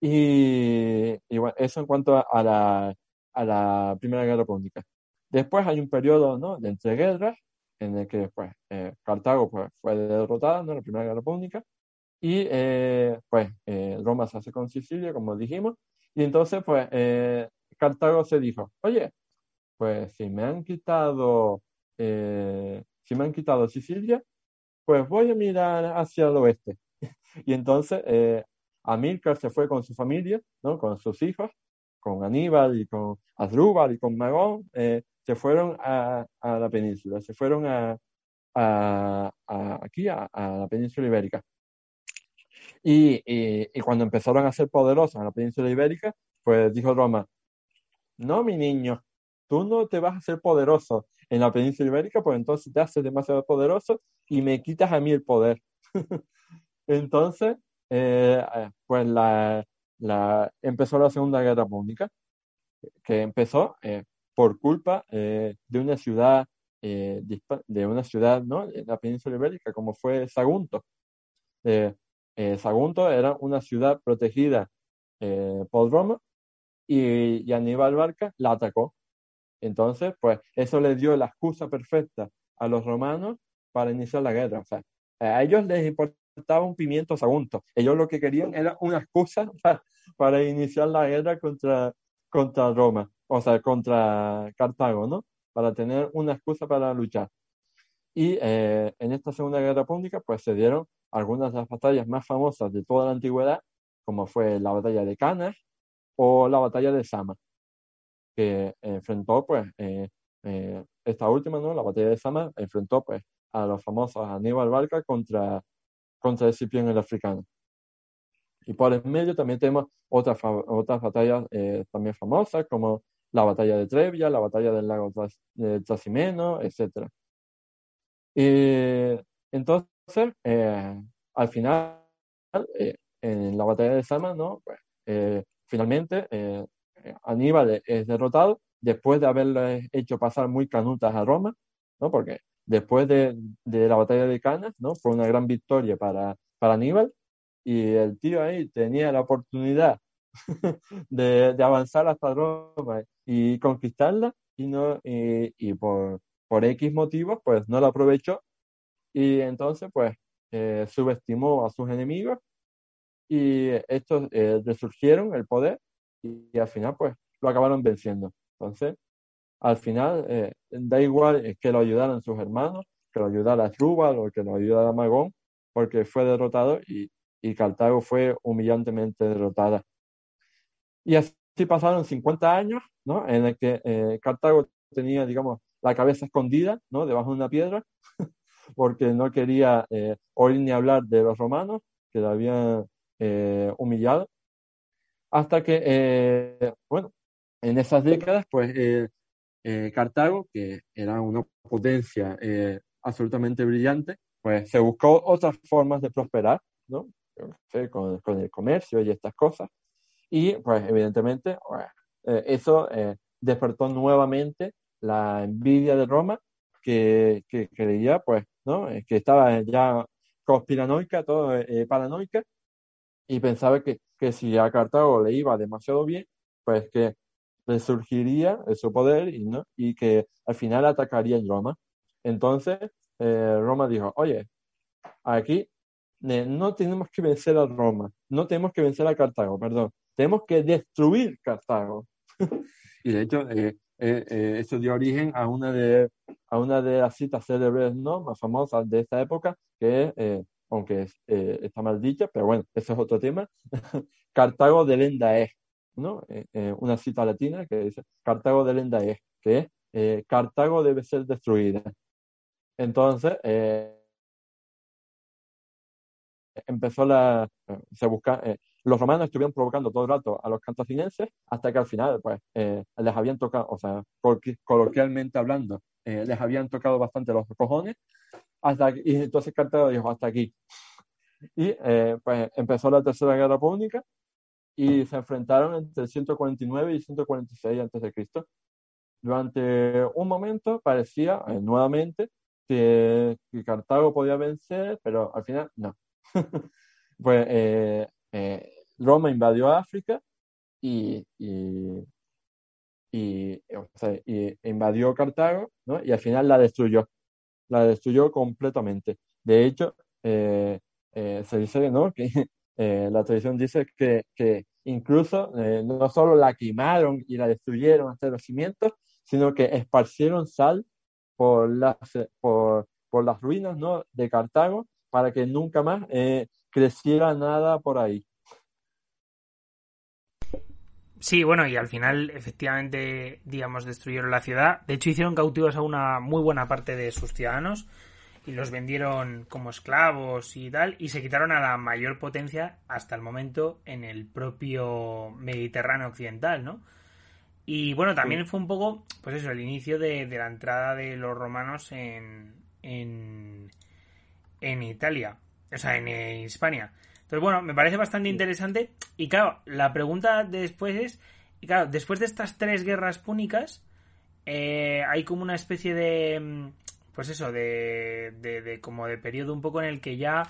Y, y bueno, eso en cuanto a la, a la Primera Guerra Pública. Después hay un periodo ¿no? de entreguerras en el que pues, eh, Cartago pues, fue derrotada en la Primera Guerra Pública y eh, pues eh, Roma se hace con Sicilia, como dijimos, y entonces pues Cartago se dijo, oye, pues si me han quitado, si me han quitado Sicilia, pues voy a mirar hacia el oeste. *laughs* y entonces Amílcar se fue con su familia, ¿no? Con sus hijos, con Aníbal y con Asdrúbal y con Magón, eh, se fueron a, la península, se fueron a, aquí, a, la península ibérica. Y, y, cuando empezaron a ser poderosos en la península ibérica, pues dijo Roma, no, mi niño, tú no te vas a ser poderoso en la península ibérica, pues entonces te haces demasiado poderoso y me quitas a mí el poder. *laughs* entonces, eh, pues la, empezó la Segunda Guerra Pública, que empezó eh, por culpa eh, de una ciudad, de una ciudad, ¿no? En la península ibérica, como fue Sagunto. Sagunto era una ciudad protegida por Roma y, y Aníbal Barca la atacó. Entonces, pues eso le dio la excusa perfecta a los romanos para iniciar la guerra. O sea, a ellos les importaba un pimiento sagunto. Ellos lo que querían era una excusa *laughs* para, iniciar la guerra contra, contra Roma, o sea, contra Cartago, ¿no? Para tener una excusa para luchar. Y eh, en esta Segunda Guerra Pública, pues se dieron algunas de las batallas más famosas de toda la antigüedad, como fue la batalla de Canas o la batalla de Sama que enfrentó, pues, eh, eh, esta última, ¿no? La batalla de Sama, enfrentó, pues, a los famosos Aníbal Barca contra, contra Escipión el africano. Y por el medio también tenemos otras, otras batallas eh, también famosas, como la batalla de Trevia, la batalla del lago de Trasimeno, etc. Y entonces, al final, en la batalla de Sama, ¿no? Pues, finalmente, Aníbal es derrotado después de haberle hecho pasar muy canutas a Roma, ¿no? Porque después de, la batalla de Canas, ¿no? Fue una gran victoria para, para Aníbal y el tío ahí tenía la oportunidad *laughs* de, avanzar hasta Roma y conquistarla y no y, por, por X motivos pues no la aprovechó y entonces pues eh, subestimó a sus enemigos y estos eh, resurgieron el poder y, al final pues lo acabaron venciendo. Entonces, al final eh, da igual que lo ayudaran sus hermanos, que lo ayudara Trubal o que lo ayudara Magón, porque fue derrotado y, y Cartago fue humillantemente derrotada. Y así pasaron 50 años, ¿no? En el que eh, Cartago tenía, digamos, la cabeza escondida, ¿no? Debajo de una piedra, *laughs* porque no quería eh, oír ni hablar de los romanos, que lo habían humillado hasta que, eh, bueno, en esas décadas, pues eh, eh, Cartago, que era una potencia absolutamente brillante, pues se buscó otras formas de prosperar, ¿no? Con, con, el comercio y estas cosas. Y, pues, evidentemente, pues, eso despertó nuevamente la envidia de Roma, que, que creía, pues, ¿no? Que estaba ya conspiranoica, todo paranoica, y pensaba que que si a Cartago le iba demasiado bien, pues que resurgiría su poder y, ¿no? y que al final atacaría en Roma. Entonces, eh, Roma dijo, oye, aquí no tenemos que vencer a Roma, no tenemos que vencer a Cartago, perdón, tenemos que destruir Cartago. *laughs* y de hecho, eh, eh, eso dio origen a una de, a una de las citas célebres ¿no? más famosas de esta época, que es aunque eh, está mal dicha, pero bueno, eso es otro tema. *laughs* Cartago de Lenda es, ¿no? Eh, eh, una cita latina que dice Cartago de Lenda es, que es Cartago debe ser destruida. Entonces, empezó la, se busca, los romanos estuvieron provocando todo el rato a los cartaginenses hasta que al final, pues, les habían tocado, o sea, coloquialmente hablando, les habían tocado bastante los cojones hasta y entonces Cartago dijo, hasta aquí. Y eh, pues empezó la Tercera Guerra Pública y se enfrentaron entre 149 y 146 a.C. Durante un momento parecía eh, nuevamente que, Cartago podía vencer, pero al final no. *laughs* pues eh, Roma invadió África y, y, y, y invadió Cartago ¿no? y al final la destruyó la destruyó completamente. De hecho, eh, eh, se dice ¿no? *laughs* que eh, la tradición dice que, que incluso no solo la quemaron y la destruyeron hasta los cimientos, sino que esparcieron sal por las, por, por las ruinas ¿no? de Cartago para que nunca más creciera nada por ahí. Sí, bueno, y al final, efectivamente, digamos, destruyeron la ciudad. De hecho, hicieron cautivos a una muy buena parte de sus ciudadanos y los vendieron como esclavos y tal, y se quitaron a la mayor potencia hasta el momento en el propio Mediterráneo occidental, ¿no? Y bueno, también fue un poco, pues eso, el inicio de, la entrada de los romanos en, en, en Italia, o sea, en, Hispania. Entonces, bueno, me parece bastante interesante. Y claro, la pregunta después es, y claro, después de estas tres guerras púnicas, eh, hay como una especie de pues eso, de, de, como de periodo un poco en el que ya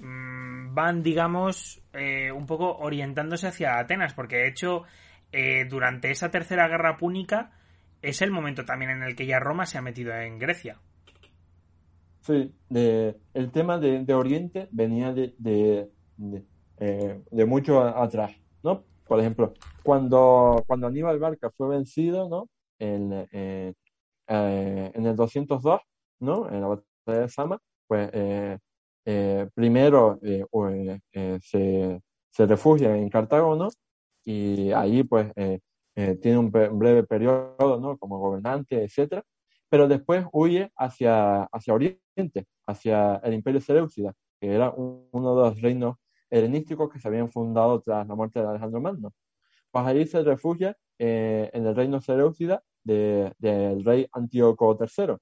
mm, van, digamos, eh, un poco orientándose hacia Atenas, porque de hecho, eh, durante esa tercera guerra púnica es el momento también en el que ya Roma se ha metido en Grecia. Sí, de, el tema de, Oriente venía de, de, eh, mucho atrás, ¿no? Por ejemplo, cuando, cuando Aníbal Barca fue vencido, ¿no? En, eh, en el 202, ¿no? En la batalla de Sama, pues eh, eh, primero se, se, refugia en Cartago, ¿no? Y ahí pues tiene un breve periodo, ¿no? Como gobernante, etcétera, pero después huye hacia, hacia Oriente, hacia el Imperio Seleucida, que era uno de los reinos helenísticos que se habían fundado tras la muerte de Alejandro Magno. Pues ahí se refugia en el reino Seleucida del rey Antíoco III.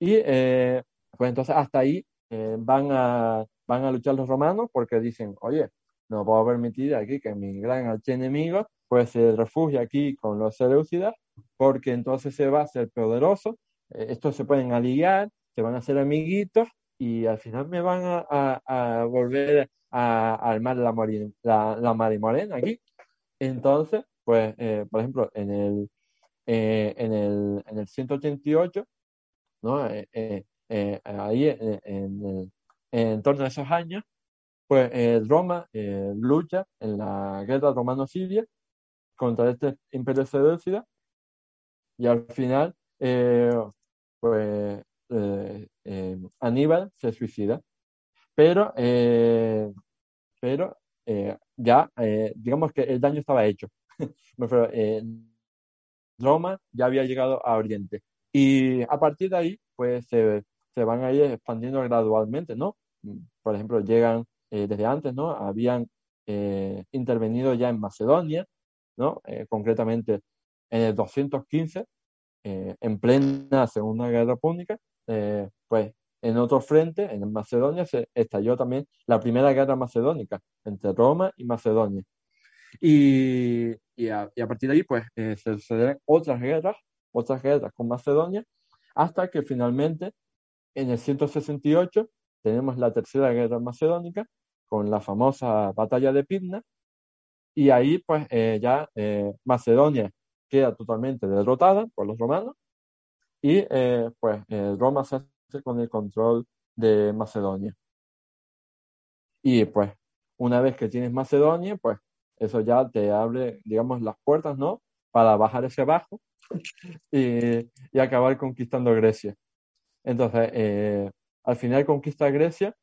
Y eh, pues entonces hasta ahí eh, van, a, van a luchar los romanos porque dicen, oye, no puedo permitir aquí que mi gran archienemigo pues se refugie aquí con los Seleucidas porque entonces se va a ser poderoso, eh, estos se pueden aliar, se van a hacer amiguitos y al final me van a, volver a, armar la, la, la marimorena aquí. Entonces, pues, eh, por ejemplo, en el, eh, en el, en el 188, ¿no? Eh, ahí en, en, torno a esos años, pues Roma lucha en la guerra romano-siria contra este imperio seleucida y al final, pues Aníbal se suicida. Pero, pero ya, digamos que el daño estaba hecho. *laughs* Eh, Roma ya había llegado a Oriente. Y a partir de ahí, pues se, se van a ir expandiendo gradualmente, ¿no? Por ejemplo, llegan eh, desde antes, ¿no? Habían eh, intervenido ya en Macedonia, ¿no? concretamente en el 215, en plena Segunda Guerra Púnica, pues en otro frente, en Macedonia, se estalló también la Primera Guerra Macedónica entre Roma y Macedonia. Y, y, a, partir de ahí, pues, eh, se suceden otras guerras, otras guerras con Macedonia, hasta que finalmente, en el 168, tenemos la tercera guerra macedónica, con la famosa batalla de Pidna, y ahí, pues, eh, ya eh, Macedonia queda totalmente derrotada por los romanos, y pues Roma se hace con el control de Macedonia. Y pues, una vez que tienes Macedonia, pues eso ya te abre, digamos, las puertas, ¿no? Para bajar ese bajo *laughs* y, acabar conquistando Grecia. Entonces, eh, al final conquista Grecia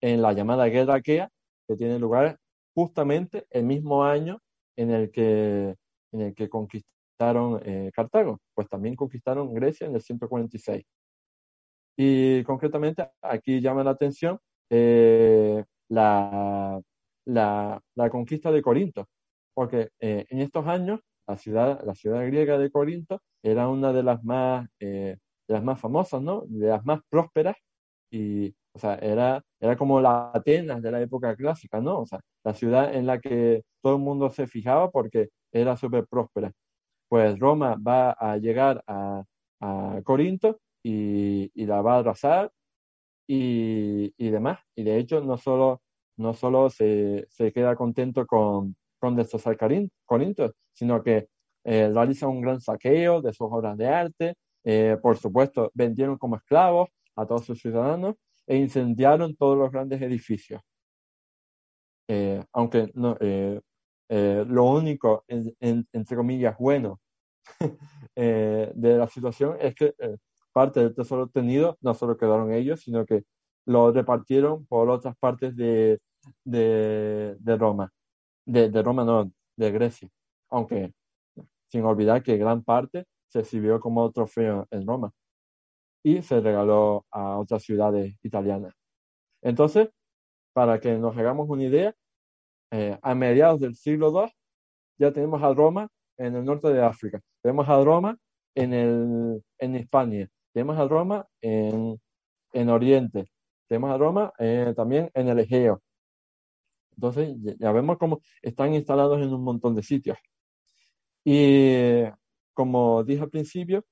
en la llamada Guerra Aquea, que tiene lugar justamente el mismo año en el que, en el que conquistaron eh, Cartago, pues también conquistaron Grecia en el 146. Y concretamente aquí llama la atención eh, la, la, conquista de Corinto, porque eh, en estos años la ciudad, la ciudad griega de Corinto era una de las más, eh, de las más famosas, ¿no? De las más prósperas y, o sea, era, era como la Atenas de la época clásica, ¿no? O sea, la ciudad en la que todo el mundo se fijaba porque era súper próspera. Pues Roma va a llegar a, a Corinto y, y, la va a arrasar y, y demás. Y de hecho, no solo no solo se, se queda contento con, con destrozar Corinto, sino que eh, realiza un gran saqueo de sus obras de arte, eh, por supuesto, vendieron como esclavos a todos sus ciudadanos e incendiaron todos los grandes edificios. Eh, aunque no, lo único, entre comillas, bueno *laughs* de la situación es que parte del tesoro obtenido no solo quedaron ellos, sino que lo repartieron por otras partes de, de, Roma. De, Roma, no, de Grecia, aunque sin olvidar que gran parte se exhibió como trofeo en Roma y se regaló a otras ciudades italianas. Entonces, para que nos hagamos una idea, eh, a mediados del siglo II ya tenemos a Roma en el norte de África, tenemos a Roma en, el, en España, tenemos a Roma en, en Oriente, tenemos a Roma eh, también en el Egeo. Entonces, ya vemos cómo están instalados en un montón de sitios. Y como dije al principio,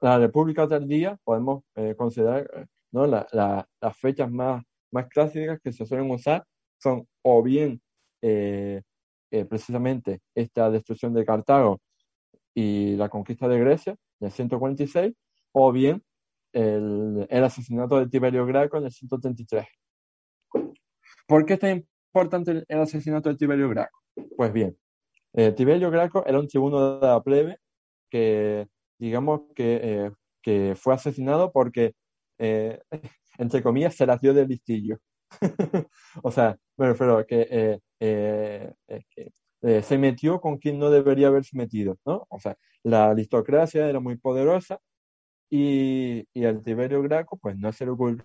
la República Tardía podemos eh, considerar eh, ¿no? las fechas más, más clásicas que se suelen usar son o bien precisamente esta destrucción de Cartago y la conquista de Grecia en el 146, o bien el, asesinato de Tiberio Graco en el 133. ¿Por qué es tan importante el, asesinato de Tiberio Graco? Pues bien, eh, Tiberio Graco era un tribuno de la plebe que, digamos, que, eh, fue asesinado porque, eh, *laughs* entre comillas, se la dio del listillo. *laughs* o sea, pero, pero que, se metió con quien no debería haberse metido, ¿no? O sea, la aristocracia era muy poderosa y, y al Tiberio Graco, pues no se le ocurrió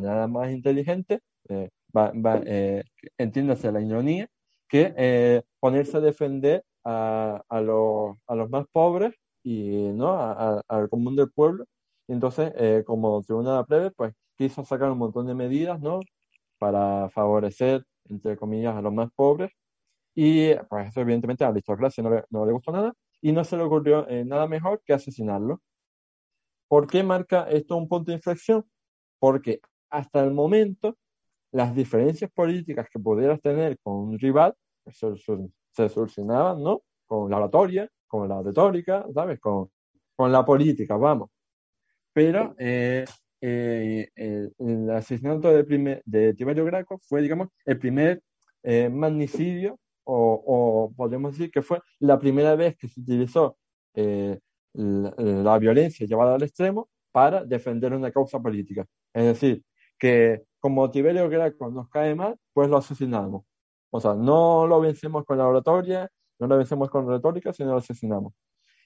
nada más inteligente, eh, va, eh, entiéndase la ironía, que eh, ponerse a defender a, a, los, a los más pobres y no al común del pueblo. Entonces, eh, como tribunal de la plebe, pues quiso sacar un montón de medidas, ¿no? Para favorecer, entre comillas, a los más pobres. Y pues eso evidentemente a la aristocracia no le, no le gustó nada y no se le ocurrió nada mejor que asesinarlo. ¿Por qué marca esto un punto de inflexión? Porque hasta el momento las diferencias políticas que pudieras tener con un rival pues, se, solucionaban, ¿no? Con la oratoria, con la retórica, ¿sabes? Con, con la política, vamos. Pero eh, eh, el, asesinato de, de Tiberio Graco fue, digamos, el primer eh, magnicidio, o, o, podemos decir que fue la primera vez que se utilizó la, violencia llevada al extremo para defender una causa política. Es decir, que como Tiberio Graco nos cae mal, pues lo asesinamos. O sea, no lo vencemos con la oratoria, no lo vencemos con retórica, sino lo asesinamos.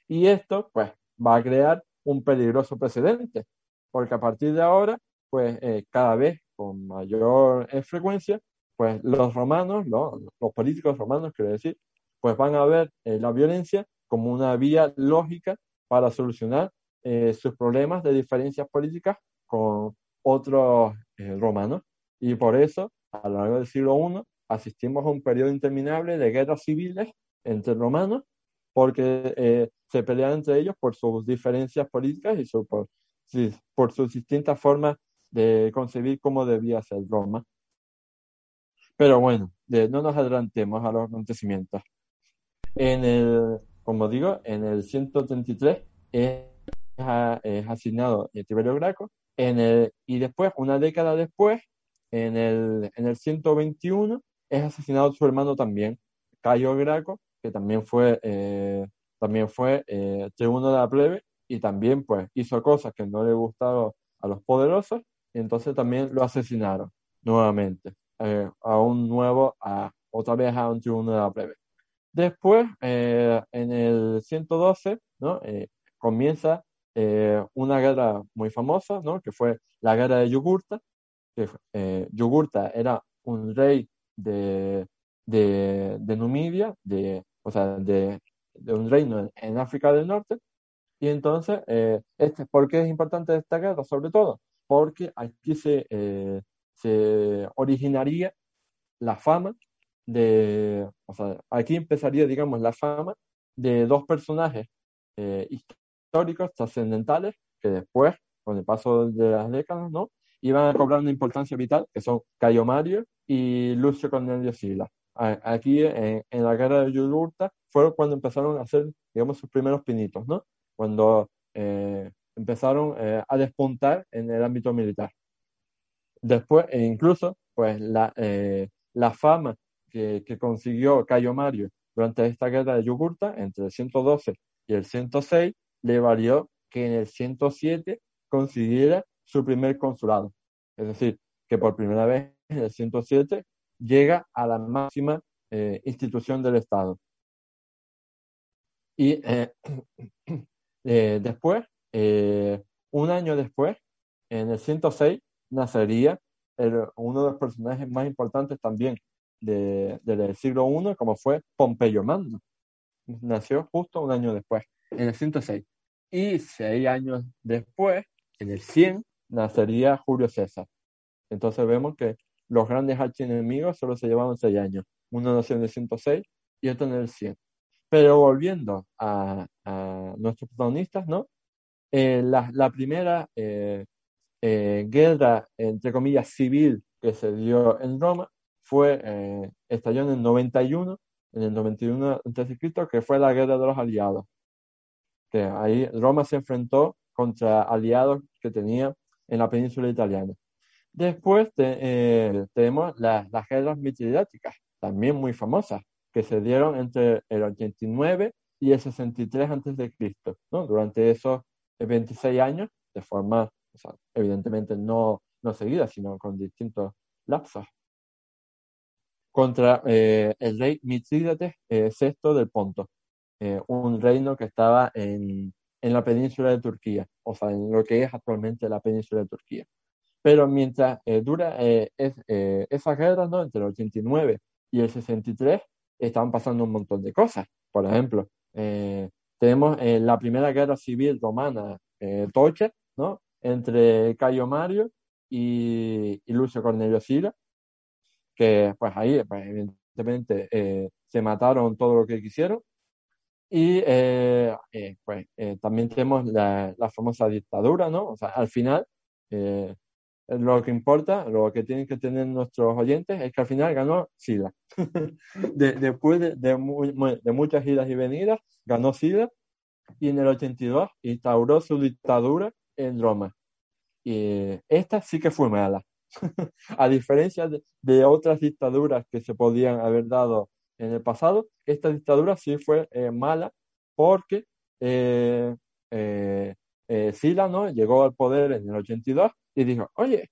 Y esto, pues, va a crear un peligroso precedente, porque a partir de ahora, pues, eh, cada vez con mayor eh, frecuencia, pues los romanos, los, los políticos romanos, quiero decir, pues van a ver eh, la violencia como una vía lógica para solucionar eh, sus problemas de diferencias políticas con otros romanos. Y por eso, a lo largo del siglo I, asistimos a un periodo interminable de guerras civiles entre romanos, porque se pelean entre ellos por sus diferencias políticas y por, por sus distintas formas de concebir cómo debía ser Roma. Pero bueno, no nos adelantemos a los acontecimientos. En el, como digo, en el 133 es, es asignado Tiberio Graco en el, y después, una década después, en el, en el 121, es asesinado su hermano también, Cayo Graco, que también fue, eh, también fue eh, tribuno de la plebe y también pues hizo cosas que no le gustaron a los poderosos, y entonces también lo asesinaron nuevamente, eh, a un nuevo, a, otra vez a un tribuno de la plebe. Después, eh, en el 112, ¿no? Eh, comienza eh, una guerra muy famosa, ¿no? que fue la guerra de Yugurta. Que, Yugurta era un rey de, de, de Numidia, de, o sea, de, de, un reino en África del Norte. Y entonces, este, ¿por qué es importante esta guerra? Sobre todo, porque aquí se, se originaría la fama de, o sea, aquí empezaría, digamos, la fama de dos personajes eh, históricos trascendentales que después, con el paso de las décadas, ¿no? iban a cobrar una importancia vital, que son Cayo Mario y Lucio Cornelio Sila. Aquí, en, la guerra de Yugurta, fue cuando empezaron a hacer, digamos, sus primeros pinitos, ¿no? Cuando eh, empezaron eh, a despuntar en el ámbito militar. Después, e incluso, pues, la, la fama que, consiguió Cayo Mario durante esta guerra de Yugurta, entre el 112 y el 106, le valió que en el 107 consiguiera su primer consulado. Es decir, que por primera vez en el 107 llega a la máxima eh, institución del Estado. Y *clears throat* después, un año después, en el 106, nacería uno de los personajes más importantes también del siglo I, como fue Pompeyo Mando. Nació justo un año después, en el 106. Y seis años después, en el 100, nacería Julio César. Entonces vemos que los grandes archienemigos solo se llevaban seis años. Uno nació en el 106 y otro en el 100. Pero volviendo a, nuestros protagonistas, ¿no? Eh, la, primera eh, eh, guerra, entre comillas, civil que se dio en Roma fue, estalló en el 91, en el 91 a.C., que fue la guerra de los aliados. Que ahí Roma se enfrentó contra aliados que tenía en la península italiana. Después eh, tenemos las, guerras mitridáticas, también muy famosas, que se dieron entre el 89 y el 63 a.C., ¿no? Durante esos 26 años, de forma, evidentemente no, no seguida, sino con distintos lapsos, contra eh, el rey Mitrídates VI eh, del Ponto, un reino que estaba en, en la península de Turquía, o sea, en lo que es actualmente la península de Turquía. Pero mientras eh, dura eh, es, eh, esa guerra, ¿no? entre el 89 y el 63, estaban pasando un montón de cosas. Por ejemplo, tenemos la primera guerra civil romana, Toche, ¿no? entre Cayo Mario y, Lucio Cornelio Sila, que pues ahí, pues, evidentemente, se mataron todo lo que quisieron. Y pues también tenemos la, la, famosa dictadura, ¿no? O sea, al final, lo que importa, lo que tienen que tener nuestros oyentes es que al final ganó Sila. *laughs* después de, de, muchas idas y venidas, ganó Sila y en el 82 instauró su dictadura en Roma. Y esta sí que fue mala. *laughs* A diferencia de, otras dictaduras que se podían haber dado en el pasado, esta dictadura sí fue eh, mala porque eh, eh, Sila ¿no? llegó al poder en el 82 y dijo, oye,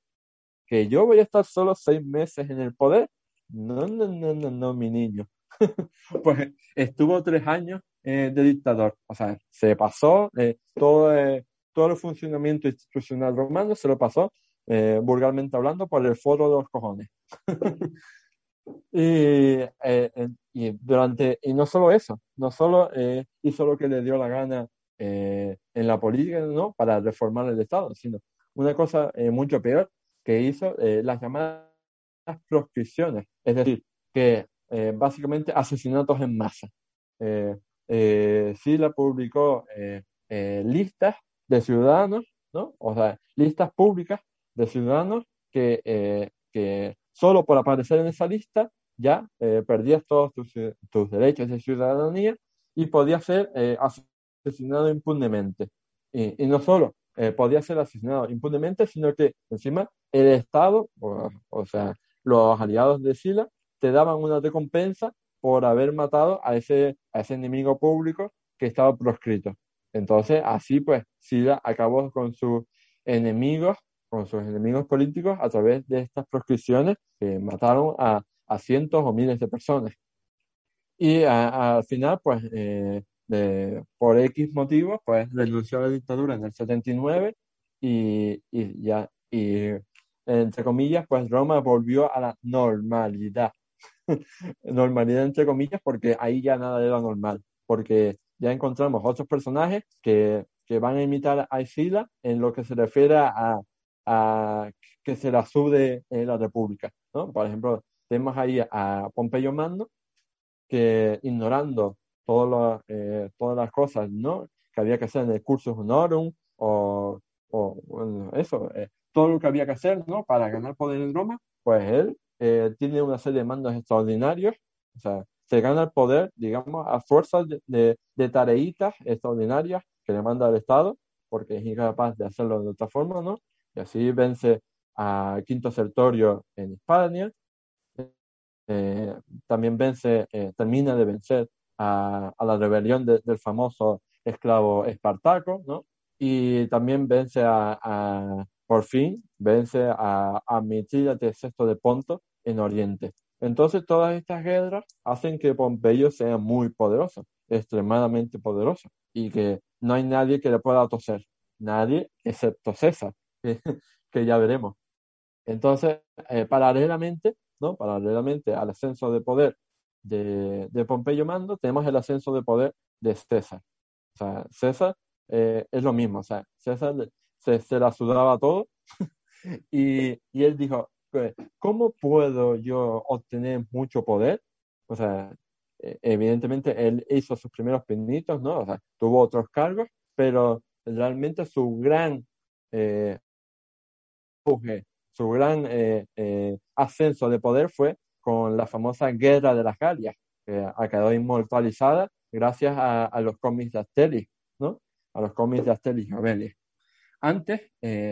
que yo voy a estar solo seis meses en el poder. No, no, no, no, no, mi niño. *laughs* pues estuvo tres años eh, de dictador. O sea, se pasó eh, todo, eh, todo el funcionamiento institucional romano, se lo pasó, vulgarmente hablando, por el foro de los cojones. *laughs* y, y, durante, y no solo eso, no solo hizo lo que le dio la gana en la política, ¿no? Para reformar el Estado, sino una cosa eh, mucho peor que hizo eh, las llamadas proscripciones, es decir, que eh, básicamente asesinatos en masa. Sila publicó listas de ciudadanos, ¿no? O sea, listas públicas de ciudadanos que, que solo por aparecer en esa lista ya perdías todos tus, tus, derechos de ciudadanía y podías ser asesinado impunemente. Y no solo eh, podía ser asesinado impunemente, sino que encima el Estado, o, sea, los aliados de Sila, te daban una recompensa por haber matado a ese, a ese enemigo público que estaba proscrito. Entonces, así pues, Sila acabó con sus enemigos, con sus enemigos políticos a través de estas proscripciones que mataron a, a cientos o miles de personas. Y al final, pues, eh, por X motivos, pues renunció a la dictadura en el 79 y, y ya, y entre comillas, pues Roma volvió a la normalidad. *laughs* normalidad entre comillas, porque ahí ya nada era normal, porque ya encontramos otros personajes que, que van a imitar a Isila en lo que se refiere a, a que se la sube en la República. ¿no? Por ejemplo, tenemos ahí a Pompeyo Mando, que ignorando eh, todas las cosas ¿no? que había que hacer en el curso honorum o, o eso, eh, todo lo que había que hacer ¿no? para ganar poder en Roma, pues él eh, tiene una serie de mandos extraordinarios, o sea, se gana el poder, digamos, a fuerzas de, de, tareitas extraordinarias que le manda el Estado, porque es incapaz de hacerlo de otra forma, ¿no? Y así vence a Quinto Sertorio en España, también vence, termina de vencer a, la rebelión del famoso esclavo Espartaco, ¿no? Y también vence a, por fin, vence a, a Mitrídates VI de Ponto en Oriente. Entonces todas estas guerras hacen que Pompeyo sea muy poderoso, extremadamente poderoso, y que no hay nadie que le pueda toser, nadie excepto César, *laughs* que, ya veremos. Entonces, eh, paralelamente, ¿no? Paralelamente al ascenso de poder de, de, Pompeyo Mando, tenemos el ascenso de poder de César. O sea, César eh, es lo mismo, o sea, César se, se la sudaba todo *laughs* y, y él dijo, pues, ¿cómo puedo yo obtener mucho poder? O sea, e, evidentemente él hizo sus primeros pinitos, ¿no? O sea, tuvo otros cargos, pero realmente su gran eh, su gran eh, ascenso de poder fue con la famosa Guerra de las Galias, que ha quedado inmortalizada gracias a, los cómics de Asterix, ¿no? A los cómics de Asterix y Obelix. Antes,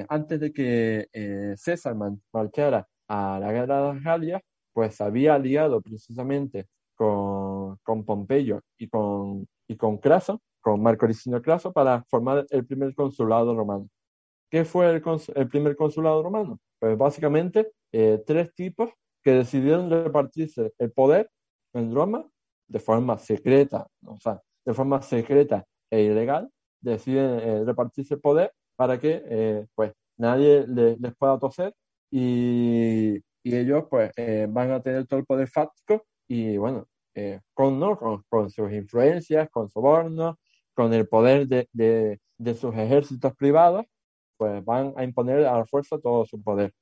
antes de que César marchara a la Guerra de las Galias, pues había aliado precisamente con, con Pompeyo y con, y con Craso, con Marco Licinio Craso, para formar el primer consulado romano. ¿Qué fue el, el primer consulado romano? Pues básicamente eh, tres tipos que decidieron repartirse el poder en Roma de forma secreta, o sea, de forma secreta e ilegal, deciden eh, repartirse el poder para que eh, pues nadie les pueda toser y, ellos pues van a tener todo el poder fáctico y bueno, con, ¿no? Con, con, sus influencias, con sobornos, con el poder de, de, de sus ejércitos privados, pues van a imponer a la fuerza todo su poder.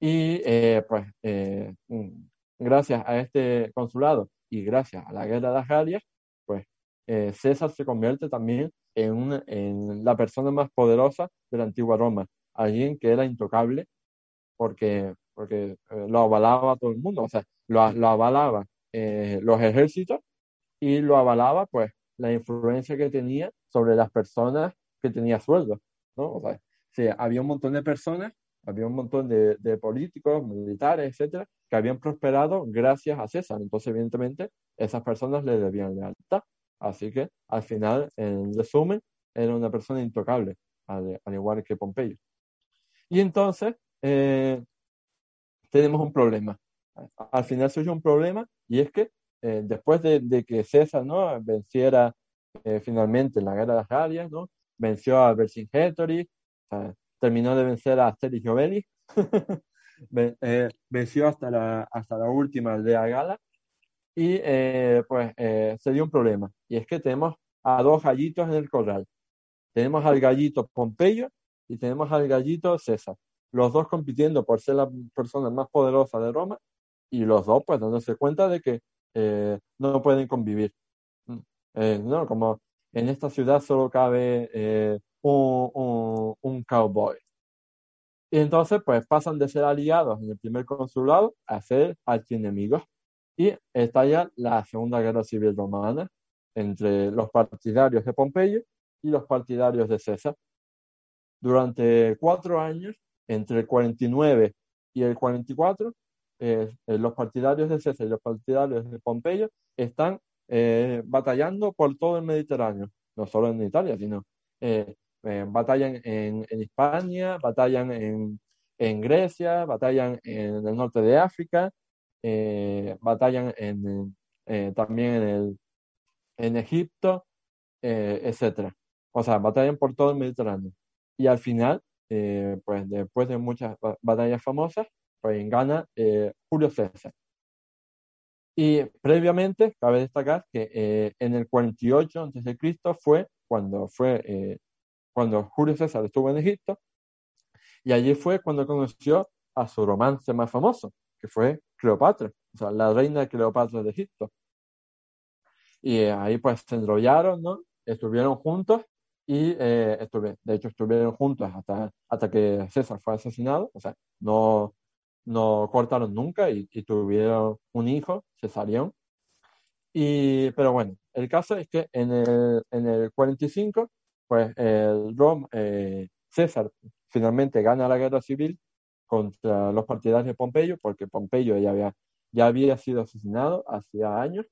Y eh, pues eh, mm, gracias a este consulado y gracias a la guerra de las Galias, pues eh, César se convierte también en, en la persona más poderosa de la antigua Roma, alguien que era intocable porque, porque lo avalaba todo el mundo, o sea, lo, lo avalaba los ejércitos y lo avalaba pues la influencia que tenía sobre las personas que tenía sueldo. ¿no? O sea, había un montón de personas, había un montón de, de, políticos, militares, etcétera, que habían prosperado gracias a César. Entonces, evidentemente, esas personas le debían lealtad. Así que, al final, en resumen, era una persona intocable, al, igual que Pompeyo. Y entonces, eh, tenemos un problema. Al final surge un problema y es que eh, después de, de, que César ¿no? venciera eh, finalmente en la guerra de las Galias, ¿no? venció a Vercingetorix, terminó de vencer a Asterix y Obelix, *laughs* eh, venció hasta la, hasta la última aldea Gala y eh, pues eh, se dio un problema y es que tenemos a dos gallitos en el corral. Tenemos al gallito Pompeyo y tenemos al gallito César. Los dos compitiendo por ser la persona más poderosa de Roma y los dos pues dándose cuenta de que no pueden convivir. no, como en esta ciudad solo cabe eh, un, un, cowboy. Y entonces, pues pasan de ser aliados en el primer consulado a ser archienemigos. Y estalla la Segunda Guerra Civil Romana entre los partidarios de Pompeyo y los partidarios de César. Durante cuatro años, entre el 49 y el 44, eh, eh, los partidarios de César y los partidarios de Pompeyo están eh, batallando por todo el Mediterráneo, no solo en Italia, sino eh, eh, batallan en, en, España, batallan en, en, Grecia, batallan en el norte de África, batallan en, también en, el, en Egipto, etcétera. O sea, batallan por todo el Mediterráneo. Y al final, pues después de muchas batallas famosas, pues gana Julio César. Y previamente, cabe destacar que eh, en el 48 a.C. fue cuando, fue eh, cuando Julio César estuvo en Egipto, y allí fue cuando conoció a su romance más famoso, que fue Cleopatra, o sea, la reina Cleopatra de Egipto. Y eh, ahí pues se enrollaron, ¿no? Estuvieron juntos y de hecho estuvieron juntos hasta, hasta que César fue asesinado, o sea, no, no cortaron nunca y, tuvieron un hijo, Cesarión. Y, pero bueno, el caso es que en el, en el 45, pues el Rom, eh, César finalmente gana la guerra civil contra los partidarios de Pompeyo, porque Pompeyo ya había, ya había sido asesinado hacía años,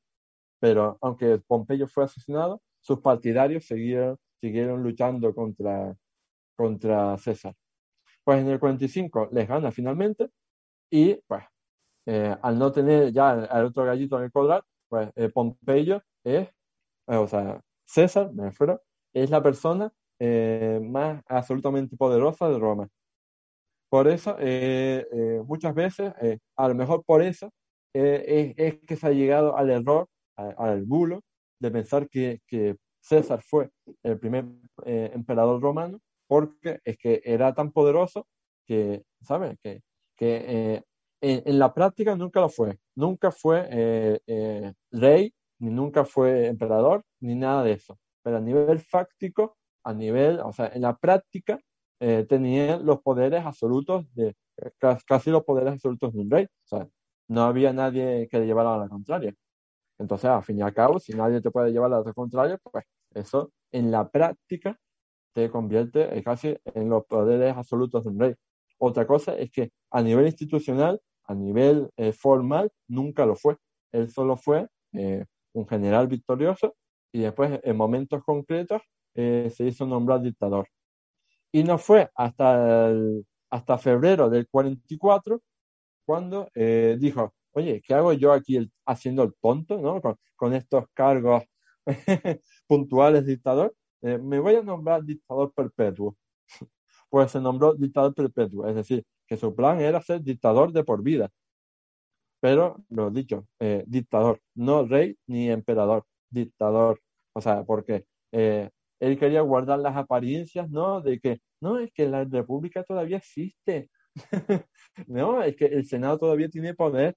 pero aunque Pompeyo fue asesinado, sus partidarios siguieron, siguieron luchando contra, contra César. Pues en el 45 les gana finalmente y pues al no tener ya al otro gallito en el corral, pues Pompeyo es, o sea, César, me refiero, es la persona más absolutamente poderosa de Roma. Por eso, muchas veces, a lo mejor por eso, es, que se ha llegado al error, al bulo, de pensar que, que César fue el primer eh, emperador romano porque es que era tan poderoso que, ¿sabes? Que, que eh, en, la práctica nunca lo fue. Nunca fue eh, rey, ni nunca fue emperador, ni nada de eso. Pero a nivel fáctico, a nivel, o sea, en la práctica, tenía los poderes absolutos de, casi los poderes absolutos de un rey. O sea, no había nadie que le llevara a la contraria. Entonces, al fin y al cabo, si nadie te puede llevar a la contraria, pues eso en la práctica te convierte casi en los poderes absolutos de un rey. Otra cosa es que a nivel institucional, a nivel eh, formal, nunca lo fue. Él solo fue eh, un general victorioso y después en momentos concretos eh, se hizo nombrar dictador. Y no fue hasta, hasta febrero del 44 cuando dijo, oye, ¿qué hago yo aquí haciendo el tonto, ¿no? Con, estos cargos *laughs* puntuales dictador, eh, me voy a nombrar dictador perpetuo. *laughs* pues se nombró dictador perpetuo, es decir, que su plan era ser dictador de por vida. Pero, lo dicho, eh, dictador, no rey ni emperador, dictador. O sea, porque eh, él quería guardar las apariencias, ¿no? De que, no, es que la república todavía existe. *laughs* no, es que el Senado todavía tiene poder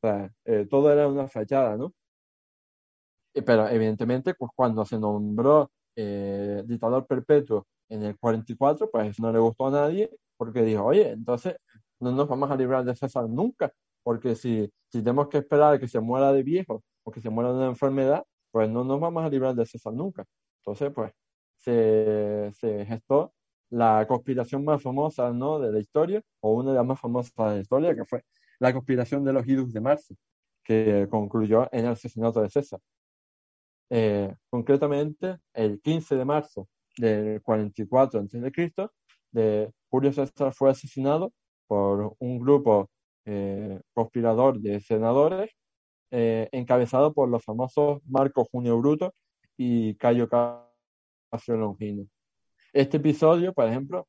sea, eh, todo era una fachada, ¿no? Pero evidentemente, pues cuando se nombró eh, dictador perpetuo en el 44, pues eso no le gustó a nadie, porque dijo, oye, entonces no nos vamos a librar de César nunca, porque si, si tenemos que esperar a que se muera de viejo o que se muera de una enfermedad, pues no nos vamos a librar de César nunca. Entonces, pues, se, gestó la conspiración más famosa ¿no? de la historia, o una de las más famosas de la historia, que fue la conspiración de los idus de marzo, que concluyó en el asesinato de César. Eh, concretamente, el 15 de marzo del 44 a.C., de Julio César fue asesinado por un grupo eh, conspirador de senadores eh, encabezado por los famosos Marco Junio Bruto y Cayo Casio Longino. Este episodio, por ejemplo,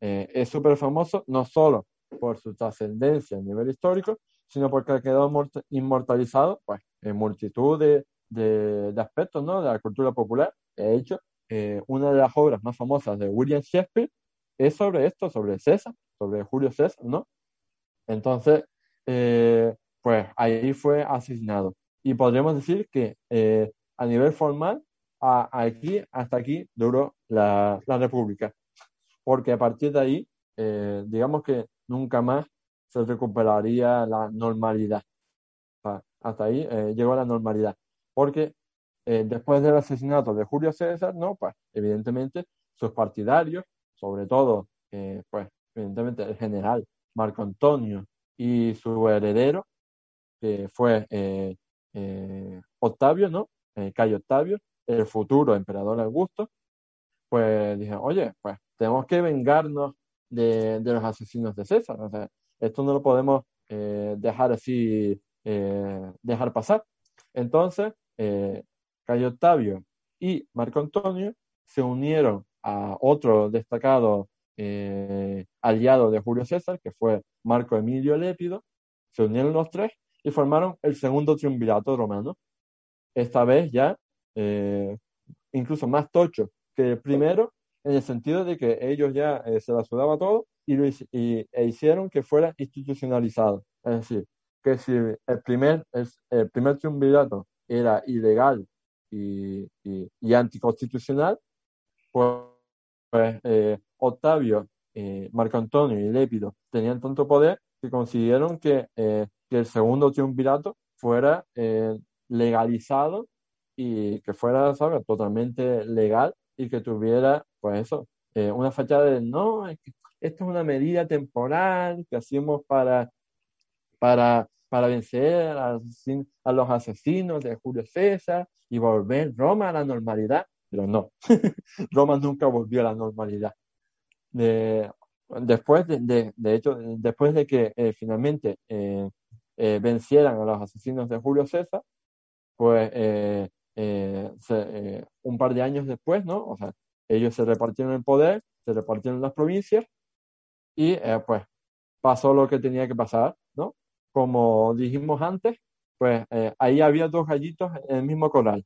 es súper famoso no solo por su trascendencia a nivel histórico, sino porque quedó inmortalizado pues, en multitud de, aspectos ¿no? de la cultura popular. De hecho, eh, una de las obras más famosas de William Shakespeare es sobre esto, sobre César, sobre Julio César, ¿no? Entonces, eh, pues ahí fue asesinado. Y podríamos decir que eh, a nivel formal, aquí, hasta aquí duró la, la República. Porque a partir de ahí, digamos que nunca más se recuperaría la normalidad. hasta ahí eh, llegó la normalidad. Porque eh, después del asesinato de Julio César, no, pues evidentemente sus partidarios, sobre todo, eh, pues evidentemente el general Marco Antonio y su heredero, que fue Octavio, ¿no? Cayo Octavio, el futuro emperador Augusto, pues dijeron, oye, pues tenemos que vengarnos de, los asesinos de César. O esto no lo podemos eh, dejar así, eh, dejar pasar. Entonces, eh, Cayo Octavio y Marco Antonio se unieron a otro destacado aliado de Julio César, que fue Marco Emilio Lépido, se unieron los tres y formaron el segundo triunvirato romano. Esta vez ya, incluso más tocho que el primero, en el sentido de que ellos ya eh, se la sudaba todo y, lo, y e hicieron que fuera institucionalizado. Es decir, que si el primer, el, primer triunvirato era ilegal y, y, anticonstitucional, pues, pues eh, Octavio, eh, Marco Antonio y Lépido tenían tanto poder que consiguieron que, que el segundo triunvirato fuera legalizado y que fuera, ¿sabes?, totalmente legal y que tuviera pues eso, eh, una fachada de, no, es esto es una medida temporal que hacemos para, para, para vencer a, los asesinos de Julio César y volver Roma a la normalidad, pero no, *laughs* Roma nunca volvió a la normalidad. De, después de, de, hecho, después de que eh, finalmente eh, eh, vencieran a los asesinos de Julio César, pues eh, eh, un par de años después, ¿no? O sea, ellos se repartieron el poder, se repartieron las provincias y pues pasó lo que tenía que pasar, ¿no? Como dijimos antes, pues ahí había dos gallitos en el mismo coral.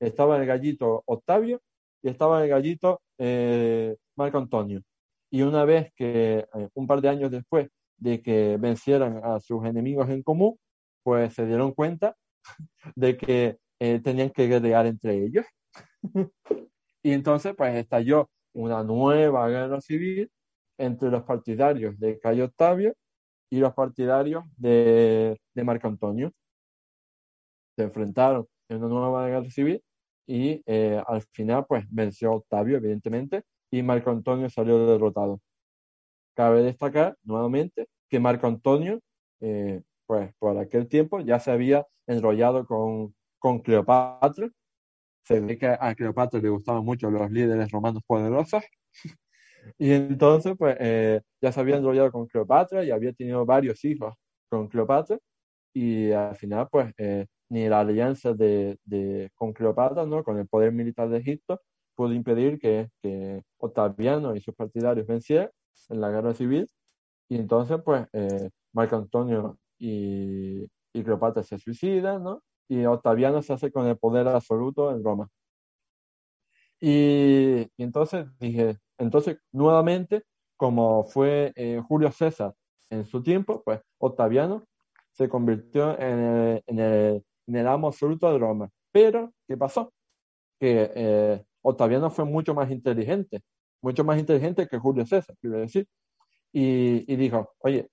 Estaba el gallito Octavio y estaba el gallito Marco Antonio. Y una vez que, un par de años después de que vencieran a sus enemigos en común, pues se dieron cuenta *laughs* de que eh, tenían que guerrear entre ellos. *laughs* y entonces, pues estalló una nueva guerra civil entre los partidarios de Cayo Octavio y los partidarios de, Marco Antonio. Se enfrentaron en una nueva guerra civil y eh, al final, pues venció Octavio, evidentemente, y Marco Antonio salió derrotado. Cabe destacar nuevamente que Marco Antonio, eh, pues por aquel tiempo ya se había enrollado con, con Cleopatra. Se ve que a Cleopatra le gustaban mucho los líderes romanos poderosos. *laughs* y entonces, pues eh, ya se había enrollado con Cleopatra y había tenido varios hijos con Cleopatra. Y al final, pues eh, ni la alianza de, de, con Cleopatra, ¿no? con el poder militar de Egipto, pudo impedir que, que Octaviano y sus partidarios vencieran en la guerra civil. Y entonces, pues, eh, Marco Antonio y, y, Cleopatra se suicidan, ¿no? Y Octaviano se hace con el poder absoluto en Roma. Y, entonces dije, entonces nuevamente, como fue eh, Julio César en su tiempo, pues Octaviano se convirtió en el, en el, en el amo absoluto de Roma. Pero, ¿qué pasó? Que eh, Octaviano fue mucho más inteligente, mucho más inteligente que Julio César, quiero decir. Y, dijo, oye,